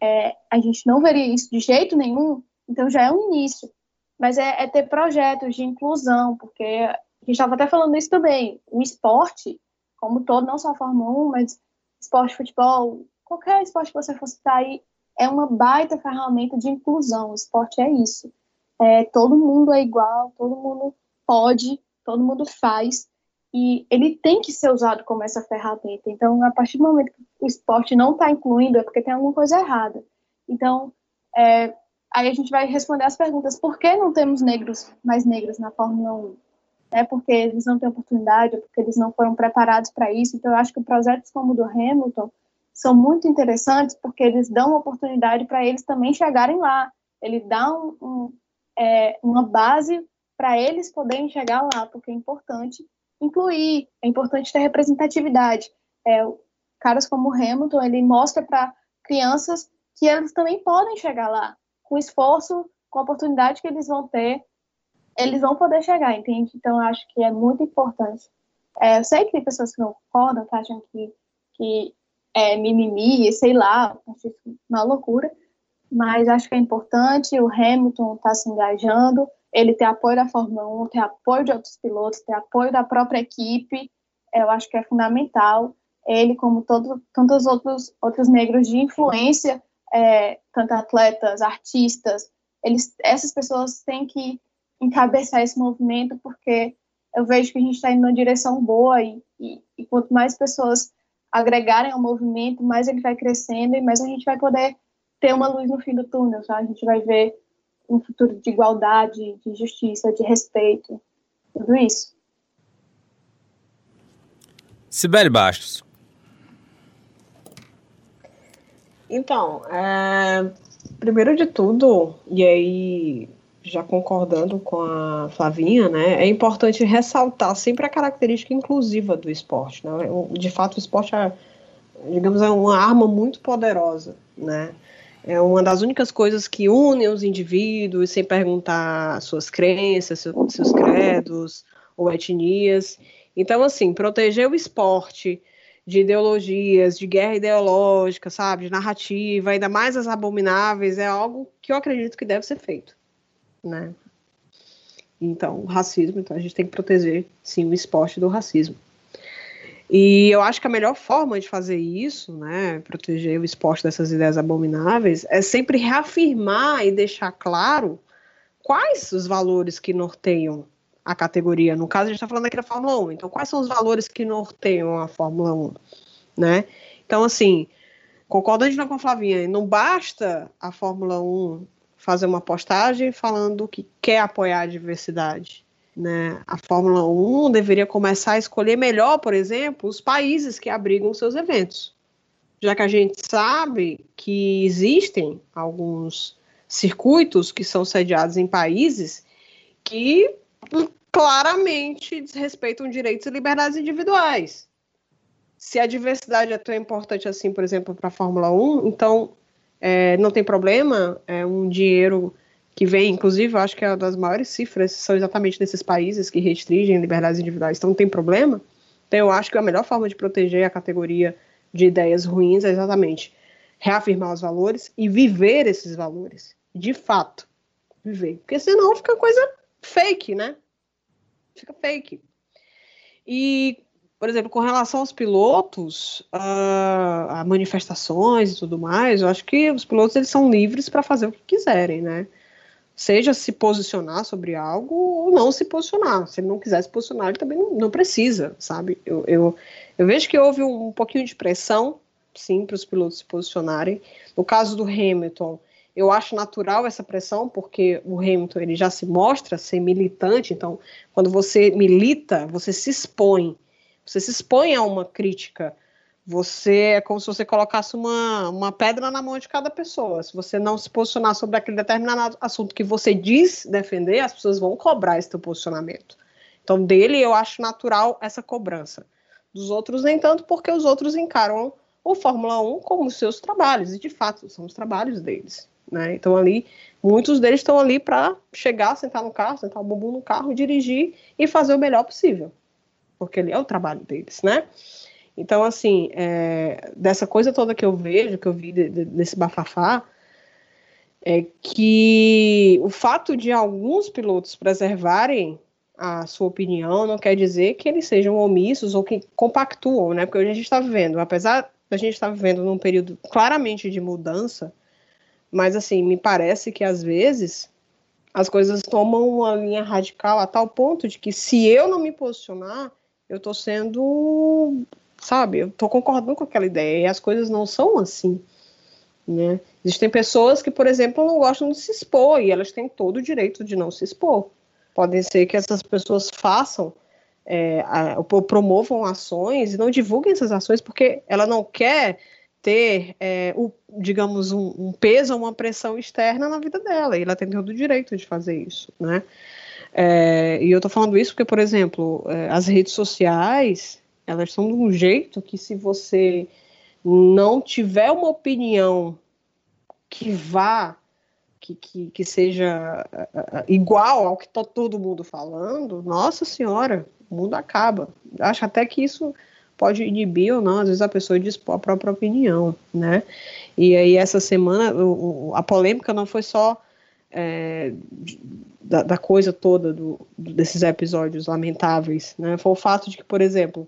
[SPEAKER 1] é, a gente não veria isso de jeito nenhum, então já é um início. Mas é, é ter projetos de inclusão, porque a gente estava até falando isso também. O esporte, como todo, não só a Fórmula 1, mas esporte, futebol, qualquer esporte que você fosse estar aí, é uma baita ferramenta de inclusão. O esporte é isso. É, todo mundo é igual, todo mundo pode, todo mundo faz, e ele tem que ser usado como essa ferramenta. Então, a partir do momento que o esporte não está incluindo, é porque tem alguma coisa errada. Então, é, aí a gente vai responder as perguntas: por que não temos negros mais negros na Fórmula 1? É porque eles não têm oportunidade, é porque eles não foram preparados para isso. Então, eu acho que projetos como o do Hamilton são muito interessantes porque eles dão oportunidade para eles também chegarem lá. Ele dá um, um, é, uma base para eles poderem chegar lá, porque é importante incluir, é importante ter representatividade. É, caras como Hamilton, ele mostra para crianças que eles também podem chegar lá, com esforço, com a oportunidade que eles vão ter, eles vão poder chegar, entende? Então, eu acho que é muito importante. É, eu sei que tem pessoas que não concordam, que acham que, que é, mimimi, sei lá, uma loucura, mas acho que é importante, o Hamilton está se engajando, ele tem apoio da Fórmula 1, tem apoio de outros pilotos, tem apoio da própria equipe, eu acho que é fundamental. Ele, como todo, tantos outros, outros negros de influência, é, tanto atletas, artistas, eles, essas pessoas têm que encabeçar esse movimento, porque eu vejo que a gente está indo numa direção boa e, e, e quanto mais pessoas agregarem ao movimento, mais ele vai crescendo e mais a gente vai poder ter uma luz no fim do túnel, sabe? A gente vai ver um futuro de igualdade, de justiça, de respeito, tudo isso.
[SPEAKER 2] Sibeli Bastos.
[SPEAKER 3] Então, é, primeiro de tudo, e aí já concordando com a Flavinha, né, é importante ressaltar sempre a característica inclusiva do esporte. Né? De fato, o esporte é, digamos, é uma arma muito poderosa, né? É uma das únicas coisas que unem os indivíduos sem perguntar suas crenças, seus, seus credos ou etnias. Então, assim, proteger o esporte de ideologias, de guerra ideológica, sabe, de narrativa, ainda mais as abomináveis, é algo que eu acredito que deve ser feito né? Então, racismo, então a gente tem que proteger, sim, o esporte do racismo. E eu acho que a melhor forma de fazer isso, né, proteger o esporte dessas ideias abomináveis, é sempre reafirmar e deixar claro quais os valores que norteiam a categoria. No caso, a gente está falando aqui da Fórmula 1, então quais são os valores que norteiam a Fórmula 1, né? Então, assim, concordando com a Flavinha, não basta a Fórmula 1 fazer uma postagem falando que quer apoiar a diversidade. Né? A Fórmula 1 deveria começar a escolher melhor, por exemplo, os países que abrigam seus eventos. Já que a gente sabe que existem alguns circuitos que são sediados em países que claramente desrespeitam direitos e liberdades individuais. Se a diversidade é tão importante assim, por exemplo, para a Fórmula 1, então é, não tem problema, é um dinheiro que vem, inclusive, acho que é uma das maiores cifras são exatamente nesses países que restringem liberdades individuais, então não tem problema. Então eu acho que a melhor forma de proteger a categoria de ideias ruins é exatamente reafirmar os valores e viver esses valores, de fato, viver, porque senão fica coisa fake, né? Fica fake. E por exemplo, com relação aos pilotos, uh, a manifestações e tudo mais, eu acho que os pilotos eles são livres para fazer o que quiserem, né? Seja se posicionar sobre algo ou não se posicionar. Se ele não quiser se posicionar, ele também não, não precisa, sabe? Eu, eu, eu, vejo que houve um, um pouquinho de pressão sim, para os pilotos se posicionarem. No caso do Hamilton, eu acho natural essa pressão, porque o Hamilton ele já se mostra ser militante, então, quando você milita, você se expõe. Você se expõe a uma crítica. Você é como se você colocasse uma, uma pedra na mão de cada pessoa. Se você não se posicionar sobre aquele determinado assunto que você diz defender, as pessoas vão cobrar esse teu posicionamento. Então, dele eu acho natural essa cobrança. Dos outros, nem tanto, porque os outros encaram o Fórmula 1 como seus trabalhos, e de fato são os trabalhos deles. Né? Então, ali, muitos deles estão ali para chegar, sentar no carro, sentar o bumbum no carro, dirigir e fazer o melhor possível, porque ele é o trabalho deles, né? Então, assim, é, dessa coisa toda que eu vejo, que eu vi de, de, desse bafafá, é que o fato de alguns pilotos preservarem a sua opinião não quer dizer que eles sejam omissos ou que compactuam, né? Porque hoje a gente está vivendo, apesar da gente estar tá vivendo num período claramente de mudança, mas assim, me parece que às vezes as coisas tomam uma linha radical a tal ponto de que se eu não me posicionar, eu estou sendo, sabe, eu estou concordando com aquela ideia, e as coisas não são assim, né? Existem pessoas que, por exemplo, não gostam de se expor, e elas têm todo o direito de não se expor. Pode ser que essas pessoas façam, é, a, promovam ações e não divulguem essas ações porque ela não quer ter, é, o, digamos, um, um, peso, uma pressão externa na vida dela, e ela tem todo o direito de fazer isso, né? É, e eu estou falando isso porque, por exemplo, é, as redes sociais, elas são de um jeito que se você não tiver uma opinião que vá que, que, que seja igual ao que está todo mundo falando, nossa senhora, o mundo acaba. Acho até que isso pode inibir ou não, às vezes a pessoa dispor a própria opinião, né? E aí essa semana a polêmica não foi só é, da, da, coisa toda do, desses episódios lamentáveis, né? Foi o fato de que, por exemplo,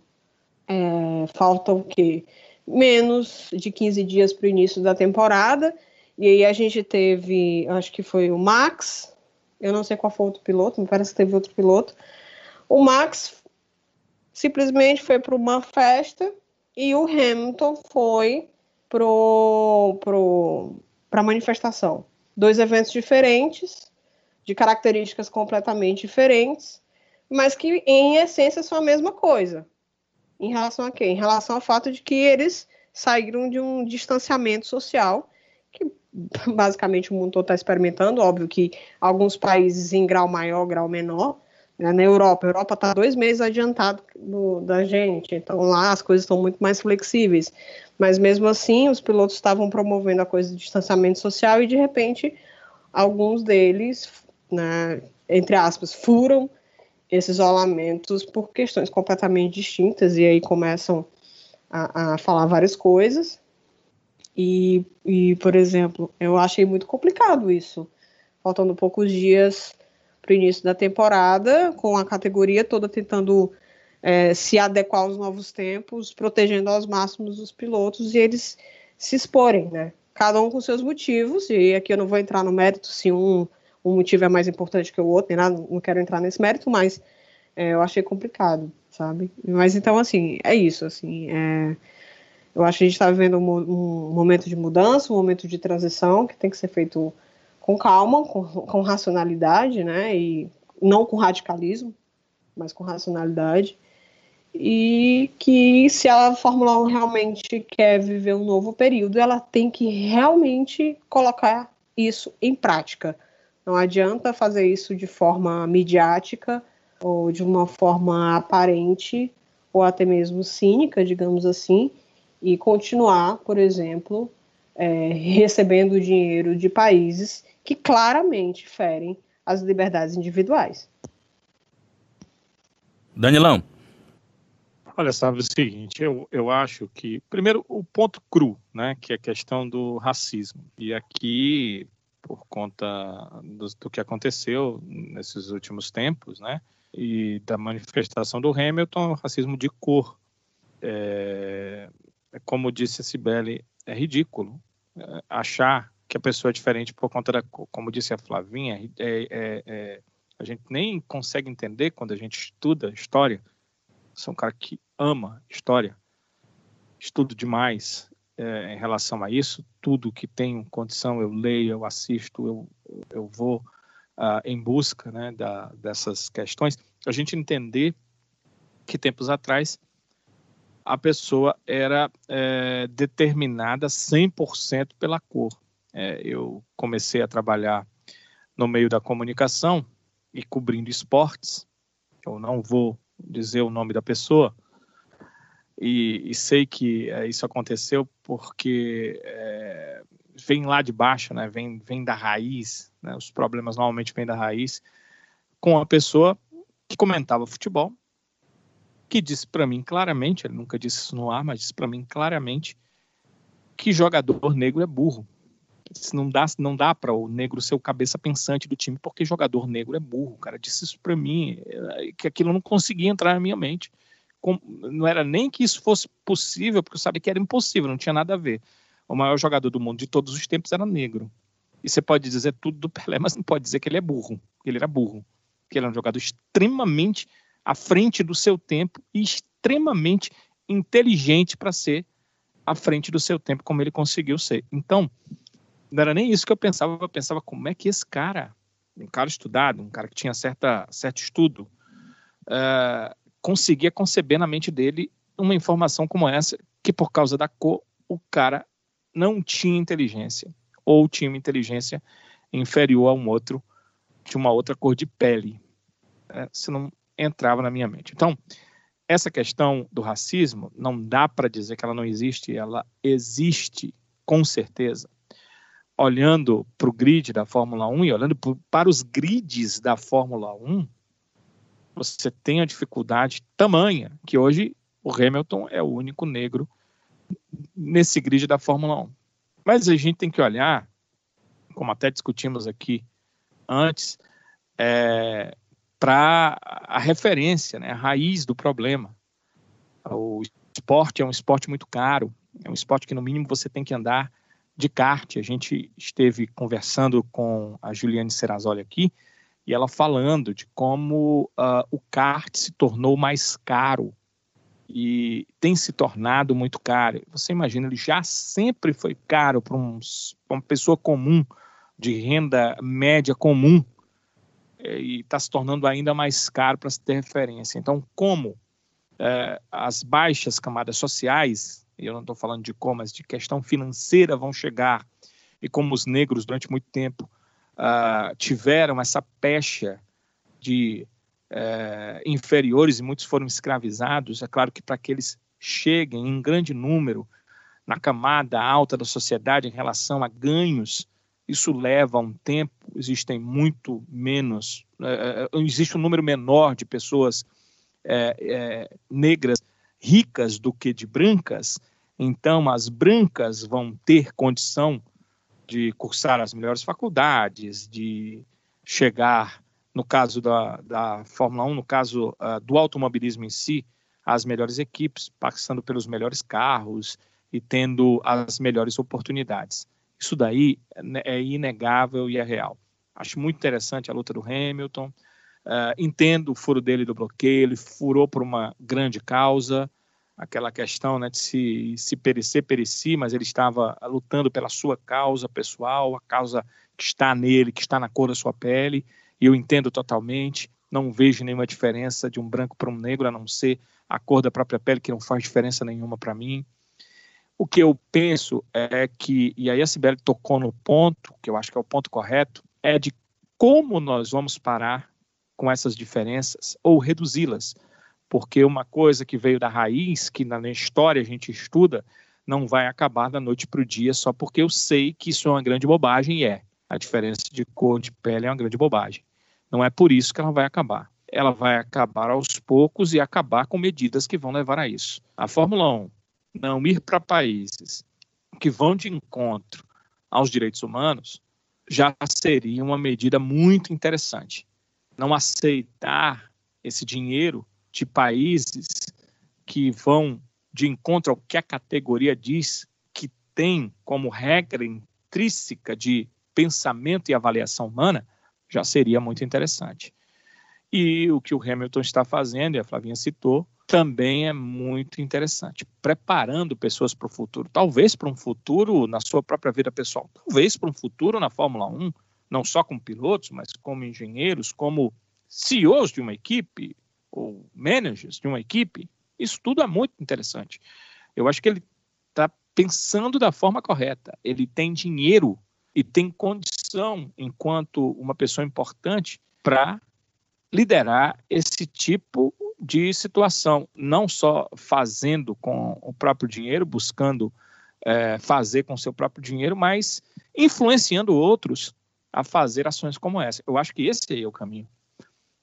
[SPEAKER 3] é, faltam o quê? Menos de 15 dias para o início da temporada e aí a gente teve, acho que foi o Max, eu não sei qual foi o outro piloto, me parece que teve outro piloto. O Max simplesmente foi para uma festa e o Hamilton foi pro, pro, para a manifestação. Dois eventos diferentes, de características completamente diferentes, mas que em essência são a mesma coisa. Em relação a quê? Em relação ao fato de que eles saíram de um distanciamento social que basicamente o mundo todo está experimentando, óbvio que alguns países em grau maior, grau menor, né, na Europa, a Europa está dois meses adiantado do, da gente, então lá as coisas estão muito mais flexíveis, mas mesmo assim os pilotos estavam promovendo a coisa de distanciamento social e de repente alguns deles, né, entre aspas, furam esses isolamentos por questões completamente distintas e aí começam a, a falar várias coisas. E, e, por exemplo, eu achei muito complicado isso. Faltando poucos dias para o início da temporada, com a categoria toda tentando é, se adequar aos novos tempos, protegendo aos máximos os pilotos e eles se exporem, né? Cada um com seus motivos, e aqui eu não vou entrar no mérito se um, um motivo é mais importante que o outro, nem nada, não quero entrar nesse mérito, mas é, eu achei complicado, sabe? Mas então, assim, é isso, assim, é, eu acho que a gente está vivendo um, um, momento de mudança, um momento de transição que tem que ser feito com calma, com, com racionalidade, né? E não com radicalismo, mas com racionalidade. E que se a Fórmula 1 realmente quer viver um novo período, ela tem que realmente colocar isso em prática. Não adianta fazer isso de forma midiática ou de uma forma aparente ou até mesmo cínica, digamos assim, e continuar, por exemplo, é, recebendo dinheiro de países que claramente ferem as liberdades individuais.
[SPEAKER 2] Danilão.
[SPEAKER 4] Olha, sabe o seguinte, eu, eu acho que, primeiro, o ponto cru, né, que é a questão do racismo. E aqui, por conta do, do que aconteceu nesses últimos tempos, né, e da manifestação do Hamilton, racismo de cor. É, é como disse a Cibele, é ridículo é, achar que a pessoa é diferente por conta da, como disse a Flavinha, é, é, é, a gente nem consegue entender quando a gente estuda história. Sou um cara que ama história, estudo demais, é, em relação a isso. Tudo que tenho condição eu leio, eu assisto, eu, eu vou uh, em busca né, da, dessas questões. A gente entender que tempos atrás a pessoa era é, determinada 100% pela cor. É, eu comecei a trabalhar no meio da comunicação e cobrindo esportes. Eu não vou dizer o nome da pessoa, e, e sei que é, isso aconteceu porque é, vem lá de baixo, né? vem, vem da raiz, né? os problemas normalmente vêm da raiz, com a pessoa que comentava futebol, que disse para mim claramente, ele nunca disse isso no ar, mas disse para mim claramente que jogador negro é burro. Não dá, não dá para o negro ser o cabeça pensante do time, porque jogador negro é burro. Cara disse isso para mim, é, que aquilo não conseguia entrar na minha mente não era nem que isso fosse possível, porque eu sabia que era impossível, não tinha nada a ver. O maior jogador do mundo de todos os tempos era negro. E você pode dizer tudo do Pelé, mas não pode dizer que ele é burro. Que ele era burro. Que ele era um jogador extremamente à frente do seu tempo e extremamente inteligente para ser à frente do seu tempo, como ele conseguiu ser. Então, não era nem isso que eu pensava. Eu pensava como é que esse cara, um cara estudado, um cara que tinha certa, certo estudo, uh, conseguia conceber na mente dele uma informação como essa, que por causa da cor, o cara não tinha inteligência, ou tinha uma inteligência inferior a um outro, de uma outra cor de pele. É, se não entrava na minha mente. Então, essa questão do racismo, não dá para dizer que ela não existe, ela existe com certeza. Olhando para o grid da Fórmula 1 e olhando para os grids da Fórmula 1, você tem a dificuldade tamanha que hoje o Hamilton é o único negro nesse grid da Fórmula 1. Mas a gente tem que olhar, como até discutimos aqui antes, é, para a referência, né, a raiz do problema. O esporte é um esporte muito caro, é um esporte que no mínimo você tem que andar de kart. A gente esteve conversando com a Juliane Serrazoli aqui, e ela falando de como uh, o kart se tornou mais caro e tem se tornado muito caro. Você imagina, ele já sempre foi caro para um, uma pessoa comum, de renda média comum, é, e está se tornando ainda mais caro para se ter referência. Então, como é, as baixas camadas sociais, e eu não estou falando de como, mas de questão financeira vão chegar, e como os negros durante muito tempo uh, tiveram essa pecha de uh, inferiores e muitos foram escravizados, é claro que para que eles cheguem em grande número na camada alta da sociedade em relação a ganhos, isso leva um tempo, existem muito menos, uh, existe um número menor de pessoas negras ricas do que de brancas, então as brancas vão ter condição de cursar as melhores faculdades, de chegar, no caso da, da Fórmula 1, no caso uh, do automobilismo em si, às melhores equipes, passando pelos melhores carros e tendo as melhores oportunidades. Isso daí é inegável e é real. Acho muito interessante a luta do Hamilton. Uh, entendo o furo dele do bloqueio, ele furou por uma grande causa, aquela questão né, de se, se perecer, perecer, mas ele estava lutando pela sua causa pessoal, a causa que está nele, que está na cor da sua pele, e eu entendo totalmente, não vejo nenhuma diferença de um branco para um negro, a não ser a cor da própria pele, que não faz diferença nenhuma para mim. O que eu penso é que, e aí a Sibeli tocou no ponto, que eu acho que é o ponto correto, é de como nós vamos parar com essas diferenças ou reduzi-las porque uma coisa que veio da raiz, que na história a gente estuda, não vai acabar da noite para o dia só porque eu sei que isso é uma grande bobagem e é. A diferença de cor de pele é uma grande bobagem. Não é por isso que ela vai acabar. Ela vai acabar aos poucos e acabar com medidas que vão levar a isso. A Fórmula 1 não ir para países que vão de encontro aos direitos humanos já seria uma medida muito interessante. Não aceitar esse dinheiro de países que vão de encontro ao que a categoria diz que tem como regra intrínseca de pensamento e avaliação humana, já seria muito interessante. E o que o Hamilton está fazendo, e a Flavinha citou, também é muito interessante, preparando pessoas para o futuro, talvez para um futuro na sua própria vida pessoal, talvez para um futuro na Fórmula 1, não só como pilotos, mas como engenheiros, como CEOs de uma equipe ou managers de uma equipe. Isso tudo é muito interessante. Eu acho que ele está pensando da forma correta. Ele tem dinheiro e tem condição, enquanto uma pessoa importante, para liderar esse tipo de situação, não só fazendo com o próprio dinheiro, buscando é, fazer com seu próprio dinheiro, mas influenciando outros a fazer ações como essa. Eu acho que esse é o caminho.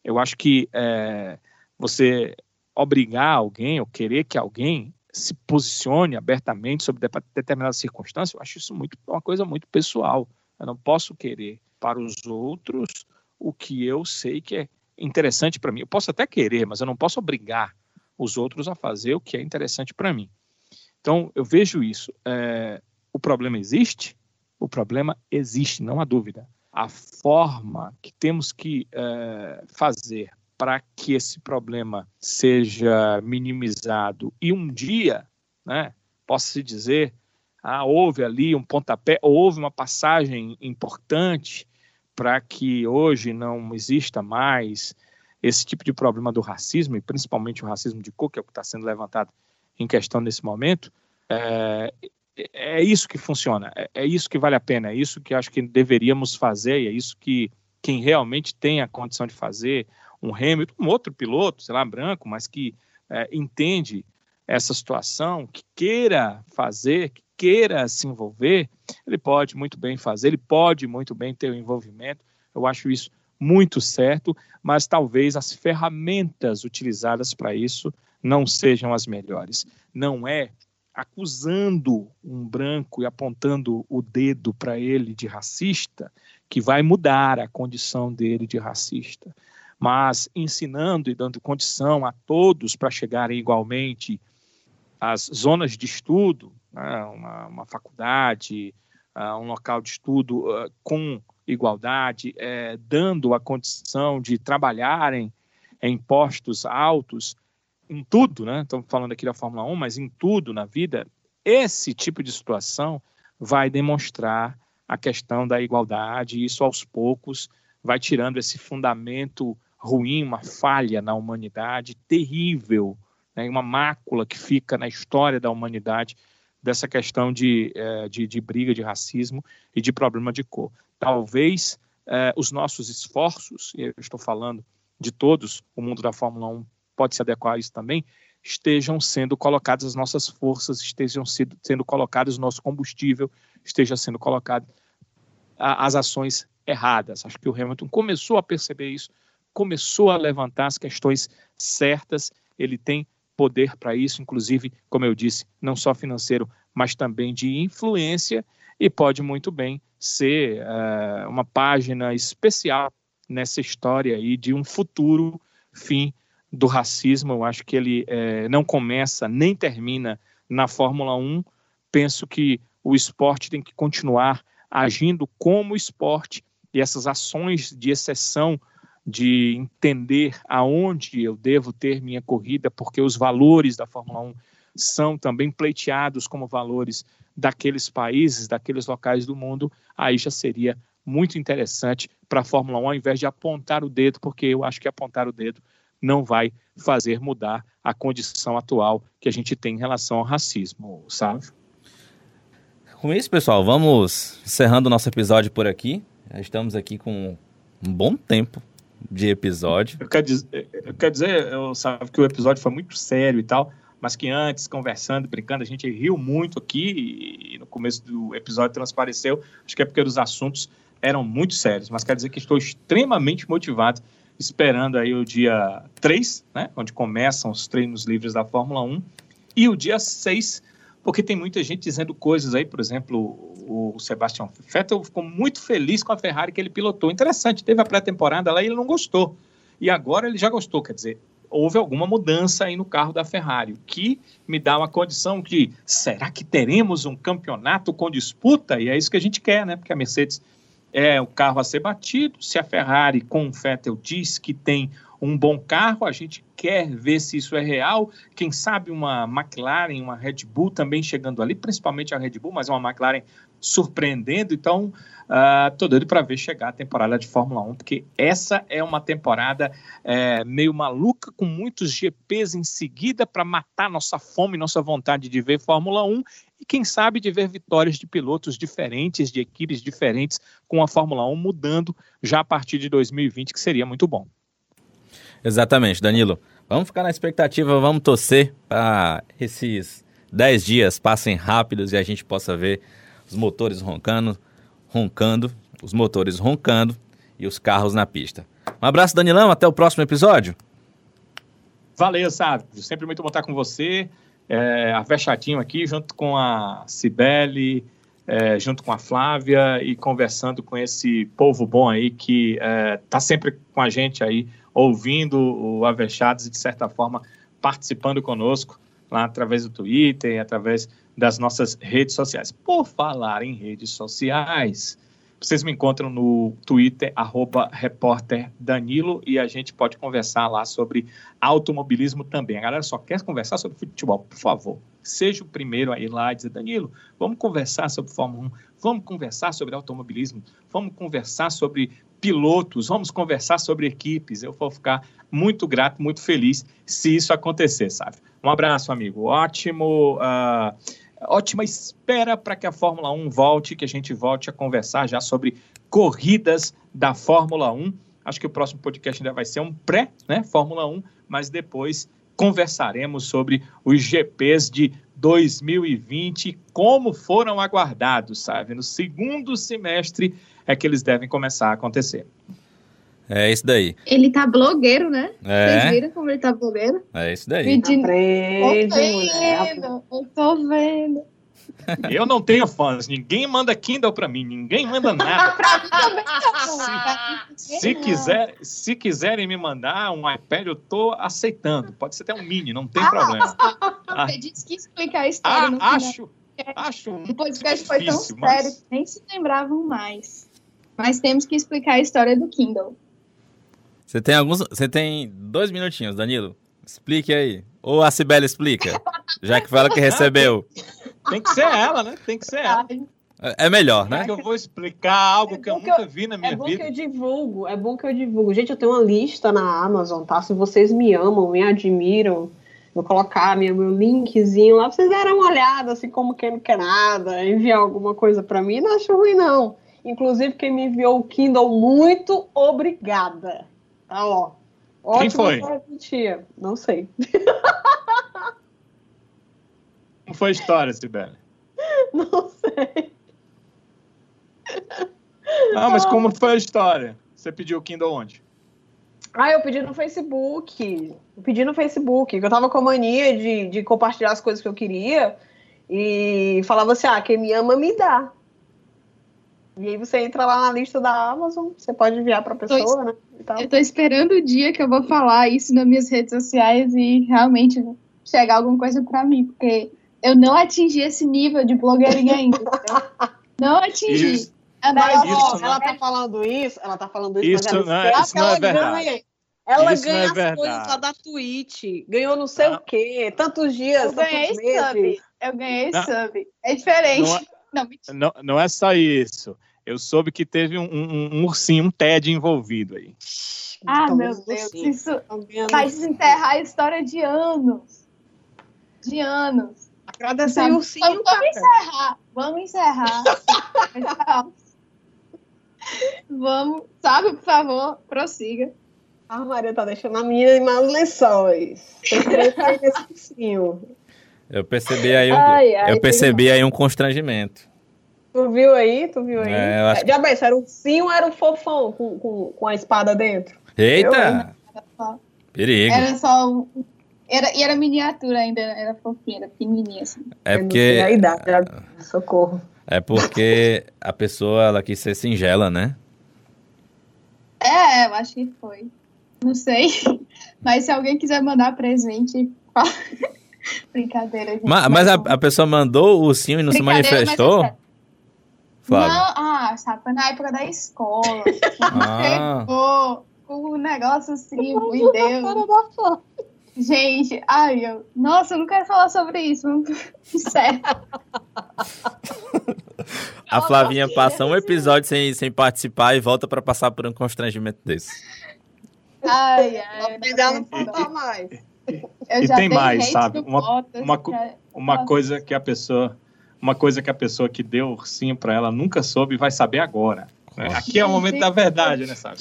[SPEAKER 4] Eu acho que é, você obrigar alguém ou querer que alguém se posicione abertamente sobre determinadas circunstâncias, eu acho isso muito, uma coisa muito pessoal. Eu não posso querer para os outros o que eu sei que é interessante para mim. Eu posso até querer, mas eu não posso obrigar os outros a fazer o que é interessante para mim. Então, eu vejo isso. É, o problema existe? O problema existe, não há dúvida. A forma que temos que é, fazer para que esse problema seja minimizado. E um dia, né, possa se dizer, ah, houve ali um pontapé, houve uma passagem importante para que hoje não exista mais esse tipo de problema do racismo, e principalmente o racismo de cor, que é o que está sendo levantado em questão nesse momento, é, é isso que funciona, é, é, isso que vale a pena, é isso que acho que deveríamos fazer, e é isso que quem realmente tem a condição de fazer, um Hamilton, um outro piloto, sei lá, branco, mas que é, entende essa situação, que queira fazer, que queira se envolver, ele pode muito bem fazer, ele pode muito bem ter o envolvimento. Eu acho isso muito certo, mas talvez as ferramentas utilizadas para isso não sejam as melhores. Não é acusando um branco e apontando o dedo para ele de racista que vai mudar a condição dele de racista, mas ensinando e dando condição a todos para chegarem igualmente às zonas de estudo, né, uma, uma, faculdade, uh, um local de estudo uh, com igualdade, uh, dando a condição de trabalharem em postos altos, em tudo, né? Estamos falando aqui da Fórmula 1, mas em tudo na vida, esse tipo de situação vai demonstrar a questão da igualdade, e isso aos poucos vai tirando esse fundamento ruim, uma falha na humanidade terrível, né? uma mácula que fica na história da humanidade dessa questão de, é, de, de, briga, de racismo e de problema de cor. Talvez é, os nossos esforços, e eu estou falando de todos, o mundo da Fórmula 1 pode se adequar a isso também, estejam sendo colocadas as nossas forças, estejam sendo, sendo colocados o nosso combustível, esteja sendo colocado a, as ações erradas. Acho que o Hamilton começou a perceber isso, começou a levantar as questões certas, ele tem poder para isso, inclusive, como eu disse, não só financeiro, mas também de influência, e pode muito bem ser uh, uma página especial nessa história aí de um futuro fim do racismo. Eu acho que ele uh, não começa nem termina na Fórmula 1. Penso que o esporte tem que continuar agindo como esporte e essas ações de exceção de entender aonde eu devo ter minha corrida, porque os valores da Fórmula 1 são também pleiteados como valores daqueles países, daqueles locais do mundo, aí já seria muito interessante para a Fórmula 1, ao invés de apontar o dedo, porque eu acho que apontar o dedo não vai fazer mudar a condição atual que a gente tem em relação ao racismo, sabe?
[SPEAKER 2] Com isso, pessoal, vamos encerrando o nosso episódio por aqui. Estamos aqui com um bom tempo de episódio.
[SPEAKER 4] Eu quero dizer, eu, quero dizer, eu sabe que o episódio foi muito sério e tal, mas que antes, conversando, brincando, a gente riu muito aqui e no começo do episódio transpareceu. Acho que é porque os assuntos eram muito sérios, mas quero dizer que estou extremamente motivado, esperando aí o dia 3, né, onde começam os treinos livres da Fórmula 1, e o dia 6, porque tem muita gente dizendo coisas aí, por exemplo, o Sebastian Vettel ficou muito feliz com a Ferrari que ele pilotou. Interessante, teve a pré-temporada lá e ele não gostou. E agora ele já gostou, quer dizer, houve alguma mudança aí no carro da Ferrari, que me dá uma condição de será que teremos um campeonato com disputa? E é isso que a gente quer, né? Porque a Mercedes é o carro a ser batido. Se a Ferrari com o Vettel diz que tem um bom carro, a gente quer ver se isso é real. Quem sabe uma McLaren, uma Red Bull também chegando ali, principalmente a Red Bull, mas uma McLaren surpreendendo. Então, uh, doido para ver chegar a temporada de Fórmula 1, porque essa é uma temporada é, meio maluca, com muitos GPs em seguida para matar nossa fome, nossa vontade de ver Fórmula 1 e quem sabe de ver vitórias de pilotos diferentes, de equipes diferentes, com a Fórmula 1 mudando já a partir de 2020, que seria muito bom.
[SPEAKER 2] Exatamente, Danilo. Vamos ficar na expectativa, vamos torcer para esses 10 dias passem rápidos e a gente possa ver os motores roncando, roncando, os motores roncando e os carros na pista. Um abraço, Danilão, até o próximo episódio.
[SPEAKER 4] Valeu, Sábio. Sempre muito bom estar com você é, a Vechatinho aqui, junto com a Cibele, é, junto com a Flávia e conversando com esse povo bom aí que está é, sempre com a gente aí, ouvindo o Avechados e, de certa forma, participando conosco lá através do Twitter, através das nossas redes sociais. Por falar em redes sociais, vocês me encontram no Twitter, arroba Danilo, e a gente pode conversar lá sobre automobilismo também. A galera só quer conversar sobre futebol, por favor. Seja o primeiro a ir lá e dizer, Danilo, vamos conversar sobre Fórmula 1, vamos conversar sobre automobilismo, vamos conversar sobre pilotos, vamos conversar sobre equipes. Eu vou ficar muito grato, muito feliz se isso acontecer, sabe? Um abraço, amigo. Ótimo. Uh ótima espera para que a Fórmula 1 volte, que a gente volte a conversar já sobre corridas da Fórmula 1. Acho que o próximo podcast ainda vai ser um pré, né, Fórmula 1, mas depois conversaremos sobre os GPs de 2020, como foram aguardados, sabe? No segundo semestre é que eles devem começar a acontecer.
[SPEAKER 2] É isso daí.
[SPEAKER 1] Ele tá blogueiro, né?
[SPEAKER 2] É.
[SPEAKER 1] Vocês viram como ele tá blogueiro?
[SPEAKER 2] É isso daí.
[SPEAKER 1] Pedindo...
[SPEAKER 3] Aprende,
[SPEAKER 1] Tô
[SPEAKER 3] mulher.
[SPEAKER 1] vendo, eu tô vendo.
[SPEAKER 4] Eu não tenho fãs, ninguém manda Kindle para mim, ninguém manda nada.
[SPEAKER 1] Pra mim também tá bom.
[SPEAKER 4] Se, quiser, se quiserem me mandar um iPad, eu tô aceitando. Pode ser até um mini, não tem problema. Ah,
[SPEAKER 1] Você disse que explicar a história
[SPEAKER 4] ah,
[SPEAKER 1] no final.
[SPEAKER 4] acho, acho
[SPEAKER 1] O podcast foi tão
[SPEAKER 4] difícil, mas-
[SPEAKER 1] sério que nem se lembravam mais. Mas temos que explicar a história do Kindle.
[SPEAKER 2] Você tem alguns. Você tem dois minutinhos, Danilo. Explique aí. Ou a Cibele explica. Já que foi ela que recebeu.
[SPEAKER 4] Tem que ser ela, né? Tem que ser ela.
[SPEAKER 2] É é melhor, né?
[SPEAKER 4] Como é que eu vou explicar algo
[SPEAKER 3] É
[SPEAKER 4] que eu
[SPEAKER 3] bom que
[SPEAKER 4] nunca vi na
[SPEAKER 3] É
[SPEAKER 4] minha
[SPEAKER 3] bom que
[SPEAKER 4] vida?
[SPEAKER 3] eu divulgo, é bom que eu divulgo. Gente, eu tenho uma lista na Amazon, tá? Se vocês me amam, me admiram, vou colocar minha, meu linkzinho lá, pra vocês darem uma olhada, assim, como quem não quer nada, enviar alguma coisa pra mim, não acho ruim, não. Inclusive, quem me enviou o Kindle, muito obrigada. Tá, ó.
[SPEAKER 4] Quem
[SPEAKER 3] Ótimo
[SPEAKER 4] foi?
[SPEAKER 3] pra tia. Não sei.
[SPEAKER 4] Como foi a história, Sibeli?
[SPEAKER 3] Não sei.
[SPEAKER 4] Não, mas como foi a história? Você pediu o Kindle onde?
[SPEAKER 3] Ah, eu pedi no Facebook. Eu pedi no Facebook, eu tava com a mania de, de compartilhar as coisas que eu queria e falava assim: ah, quem me ama me dá. E aí você entra lá na lista da Amazon, você pode enviar pra pessoa, né? e tal.
[SPEAKER 1] Eu tô esperando o dia que eu vou falar isso nas minhas redes sociais e realmente chegar alguma coisa pra mim, porque eu não atingi esse nível de blogueirinha ainda. Não atingi.
[SPEAKER 4] Isso,
[SPEAKER 1] É um
[SPEAKER 3] Mas,
[SPEAKER 1] negócio-
[SPEAKER 3] ó,
[SPEAKER 4] Isso
[SPEAKER 3] ela
[SPEAKER 4] não-
[SPEAKER 3] tá falando isso, ela tá falando isso,
[SPEAKER 4] Isso
[SPEAKER 3] mas
[SPEAKER 4] não
[SPEAKER 3] ela
[SPEAKER 4] é-
[SPEAKER 3] esquece
[SPEAKER 4] isso não é
[SPEAKER 3] ela
[SPEAKER 4] verdade.
[SPEAKER 3] ganha. Ela
[SPEAKER 4] Isso não
[SPEAKER 3] ganha
[SPEAKER 4] é
[SPEAKER 3] as
[SPEAKER 4] verdade.
[SPEAKER 3] coisas lá da Twitch. Ganhou não sei
[SPEAKER 4] Ah.
[SPEAKER 3] o quê, tantos dias,
[SPEAKER 1] Eu ganhei
[SPEAKER 3] tantos meses.
[SPEAKER 1] sub. Eu ganhei
[SPEAKER 4] Não.
[SPEAKER 1] sub. É diferente.
[SPEAKER 4] Não é-
[SPEAKER 1] Não, mentira.
[SPEAKER 4] não, não é só isso. Eu soube que teve um, um- um ursinho, um TED envolvido aí.
[SPEAKER 1] Ah,
[SPEAKER 3] Então,
[SPEAKER 1] meu Deus. Isso vai desenterrar a história de anos. De anos.
[SPEAKER 3] Agradecer
[SPEAKER 1] Sabe?
[SPEAKER 3] o ursinho,
[SPEAKER 1] Vamos, vamos encerrar. Vamos encerrar. Então, vamos. Sabe, por favor, prossiga.
[SPEAKER 3] A Maria tá deixando a menina em maus lençóis.
[SPEAKER 2] Eu percebi aí um,
[SPEAKER 1] Ai, ai,
[SPEAKER 2] eu percebi aí um constrangimento.
[SPEAKER 3] Tu viu aí? Tu viu aí?
[SPEAKER 2] É, eu acho
[SPEAKER 3] Já bem, era um ursinho ou era um fofão com, com, com a espada dentro?
[SPEAKER 2] Eita!
[SPEAKER 1] Era só,
[SPEAKER 2] Perigo.
[SPEAKER 1] era só um. Era, e era miniatura ainda, era fofinha, era pequenininha assim.
[SPEAKER 2] É porque
[SPEAKER 3] a idade, já- socorro.
[SPEAKER 2] é porque a pessoa ela quis ser singela, né?
[SPEAKER 1] É, eu acho que foi. Não sei. Mas se alguém quiser mandar presente, fala. Brincadeira, gente.
[SPEAKER 2] Ma- Mas a, a pessoa mandou o ursinho e não se
[SPEAKER 1] Brincadeira, mas
[SPEAKER 2] Flávio.
[SPEAKER 1] Não, ah, sabe, foi na época da escola.
[SPEAKER 2] Ah.
[SPEAKER 1] Com um negócio assim, meu Deus. Gente, ai, eu. Nossa, eu não quero falar sobre isso. Sério.
[SPEAKER 2] A Flavinha passa um episódio sem, sem participar e volta pra passar por um constrangimento desse.
[SPEAKER 1] Ai, ai.
[SPEAKER 3] Não
[SPEAKER 1] não
[SPEAKER 3] faltar mais.
[SPEAKER 1] Eu
[SPEAKER 4] E
[SPEAKER 1] já
[SPEAKER 4] tem mais, sabe? Uma- uma Uma coisa que a pessoa, uma coisa que a pessoa que deu ursinho pra ela nunca soube e vai saber agora. né? Aqui é o momento da verdade, né, sabe?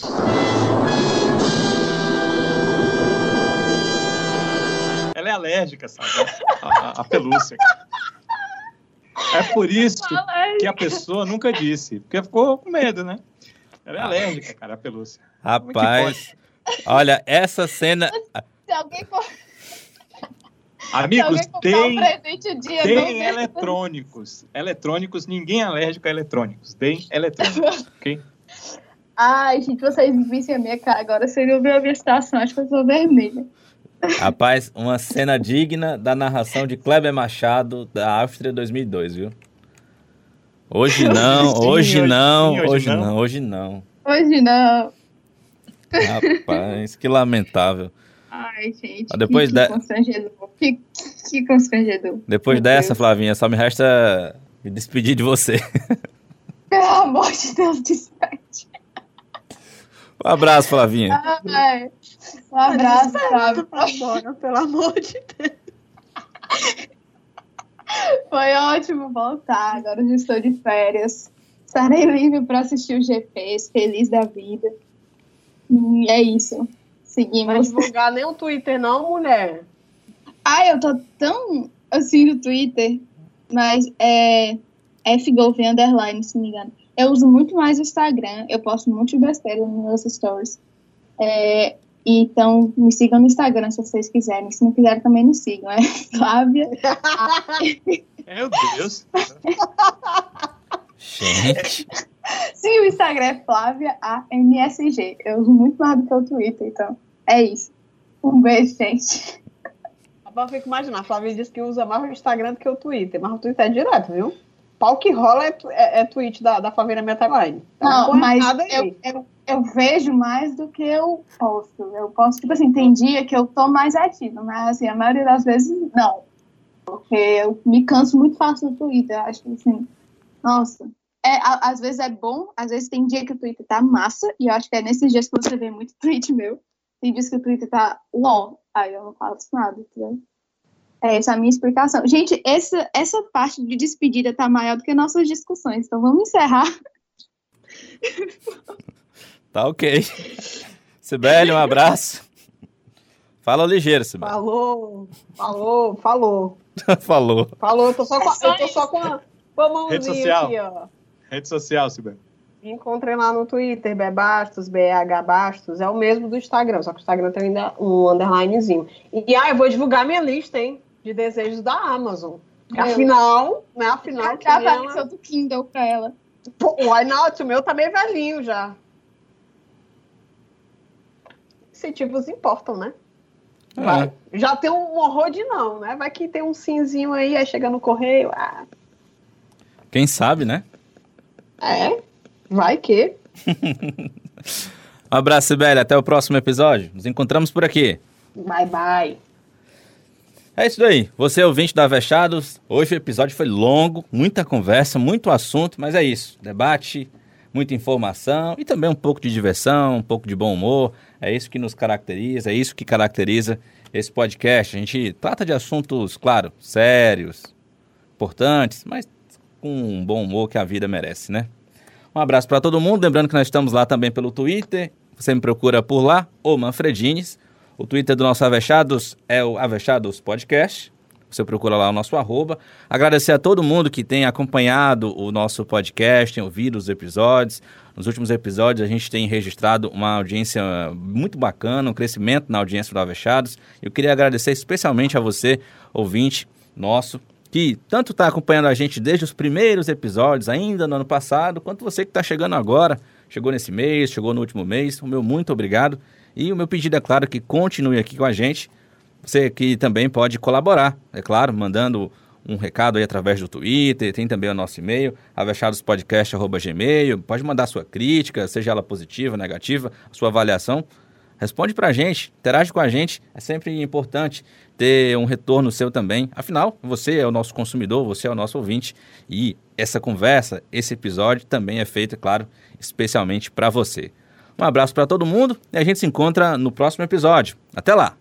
[SPEAKER 4] Ela é alérgica, sabe? A, a- a pelúcia. É por isso que a pessoa nunca disse, porque ficou com medo, né? Ela é alérgica, cara, a pelúcia.
[SPEAKER 2] Rapaz, olha, essa cena.
[SPEAKER 1] Se alguém, for,
[SPEAKER 4] Amigos, tem,
[SPEAKER 1] um
[SPEAKER 4] tem eletrônicos. Eletrônicos, ninguém é alérgico a eletrônicos. Tem eletrônicos, ok?
[SPEAKER 1] Ai, gente, vocês vissem a minha cara agora. Você não viu a minha situação, acho que eu sou vermelha.
[SPEAKER 2] Rapaz, uma cena digna da narração de Kleber Machado da Áustria 2002, viu? Hoje não,
[SPEAKER 4] Sim,
[SPEAKER 2] hoje
[SPEAKER 4] hoje
[SPEAKER 2] não,
[SPEAKER 4] sim, hoje
[SPEAKER 2] hoje
[SPEAKER 4] não.
[SPEAKER 2] não, hoje não.
[SPEAKER 1] Hoje não.
[SPEAKER 2] Rapaz, que lamentável.
[SPEAKER 1] Ai, gente.
[SPEAKER 2] Ah, depois
[SPEAKER 1] que,
[SPEAKER 2] da-
[SPEAKER 1] que constrangedor. Que, que constrangedor.
[SPEAKER 2] Depois
[SPEAKER 1] Meu
[SPEAKER 2] dessa,
[SPEAKER 1] Deus.
[SPEAKER 2] Flavinha, só me resta me despedir de você.
[SPEAKER 1] Pelo amor de Deus, despede.
[SPEAKER 2] Um abraço, Flavinha.
[SPEAKER 1] Ai, um abraço, Flávio.
[SPEAKER 3] Agora, pelo amor de Deus.
[SPEAKER 1] Foi ótimo voltar. Agora eu já estou de férias. Estarei livre para assistir os GPs, feliz da vida. E é isso.
[SPEAKER 3] Não
[SPEAKER 1] Seguimos.
[SPEAKER 3] divulgar nem o Twitter, não, mulher.
[SPEAKER 1] Ai, eu tô tão assim no Twitter, mas é FGolf underline, se não me engano. Eu uso muito mais o Instagram, eu posto muito besteira nos meus stories. É, então, me sigam no Instagram se vocês quiserem. Se não quiserem, também me sigam. É Flávia.
[SPEAKER 4] Meu Deus.
[SPEAKER 2] Gente,
[SPEAKER 1] Sim, o Instagram é Flávia AMSG. Eu uso muito mais do que o Twitter, então é isso. Um beijo, gente.
[SPEAKER 3] Eu fico imaginando, a Flávia disse que usa mais o Instagram do que o Twitter, mas o Twitter é direto, viu? Pau que rola é, é, é tweet da, da na minha timeline. Tá
[SPEAKER 1] Não,
[SPEAKER 3] porra
[SPEAKER 1] mas eu, eu, eu vejo mais do que eu posto. Eu posto, tipo assim, tem dia que eu tô mais ativa, mas assim, a maioria das vezes não. Porque eu me canso muito fácil do Twitter. Eu acho que assim, nossa. É, a- às vezes é bom, às vezes tem dia que o Twitter tá massa, e eu acho que é nesses dias que você vê muito tweet meu. Tem dias que o Twitter tá LOL, aí eu não faço nada, entendeu? É essa a minha explicação. Gente, essa, essa parte de despedida tá maior do que nossas discussões, então vamos encerrar.
[SPEAKER 2] tá ok. Sibeli, um abraço. Fala ligeiro, Sibeli.
[SPEAKER 3] Falou, falou, falou.
[SPEAKER 2] Falou.
[SPEAKER 3] Falou, eu tô só com, eu tô só com a, com a
[SPEAKER 4] Rede
[SPEAKER 3] mãozinha
[SPEAKER 4] social.
[SPEAKER 3] aqui, ó.
[SPEAKER 4] Rede social, Sibeli.
[SPEAKER 3] Me Encontrei lá no Twitter, Bebastos, BH Bastos, é o mesmo do Instagram, só que o Instagram tem ainda um underlinezinho. E ah, eu vou divulgar minha lista, hein, de desejos da Amazon.
[SPEAKER 1] Meu.
[SPEAKER 3] Afinal, né, afinal,
[SPEAKER 1] Já
[SPEAKER 3] queria
[SPEAKER 1] tava
[SPEAKER 3] uma-
[SPEAKER 1] a do Kindle pra ela.
[SPEAKER 3] Pô, Why not? O meu tá meio velhinho já. Incentivos importam, né? Vai. Já tem um horror de não, né? Vai que tem um simzinho aí, aí chega no correio. Ah,
[SPEAKER 2] Quem sabe, né?
[SPEAKER 3] É, vai que.
[SPEAKER 2] Um abraço, Sibeli. Até o próximo episódio. Nos encontramos por aqui.
[SPEAKER 3] Bye, bye.
[SPEAKER 2] É isso daí. Você, ouvinte da Avechados, hoje o episódio foi longo, muita conversa, muito assunto, mas é isso. Debate, muita informação e também um pouco de diversão, um pouco de bom humor. É isso que nos caracteriza, é isso que caracteriza esse podcast. A gente trata de assuntos, claro, sérios, importantes, mas com um bom humor que a vida merece, né? Um abraço para todo mundo. Lembrando que nós estamos lá também pelo Twitter. Você me procura por lá, ou Manfredines. O Twitter do nosso Avechados é o Avechados Podcast. Você procura lá o nosso arroba. Agradecer a todo mundo que tem acompanhado o nosso podcast, tem ouvido os episódios. Nos últimos episódios a gente tem registrado uma audiência muito bacana, um crescimento na audiência do Avechados. Eu queria agradecer especialmente a você, ouvinte nosso, que tanto está acompanhando a gente desde os primeiros episódios, ainda no ano passado, quanto você que está chegando agora, chegou nesse mês, chegou no último mês. O meu muito obrigado. E o meu pedido é claro que continue aqui com a gente. Você que também pode colaborar, é claro, mandando um recado aí através do Twitter, tem também o nosso e-mail, avechadospodcast.gmail. Pode mandar sua crítica, seja ela positiva, negativa, sua avaliação. Responde pra gente, interage com a gente. É sempre importante ter um retorno seu também. Afinal, você é o nosso consumidor, você é o nosso ouvinte. E essa conversa, esse episódio também é feito, é claro, especialmente para você. Um abraço para todo mundo e a gente se encontra no próximo episódio. Até lá!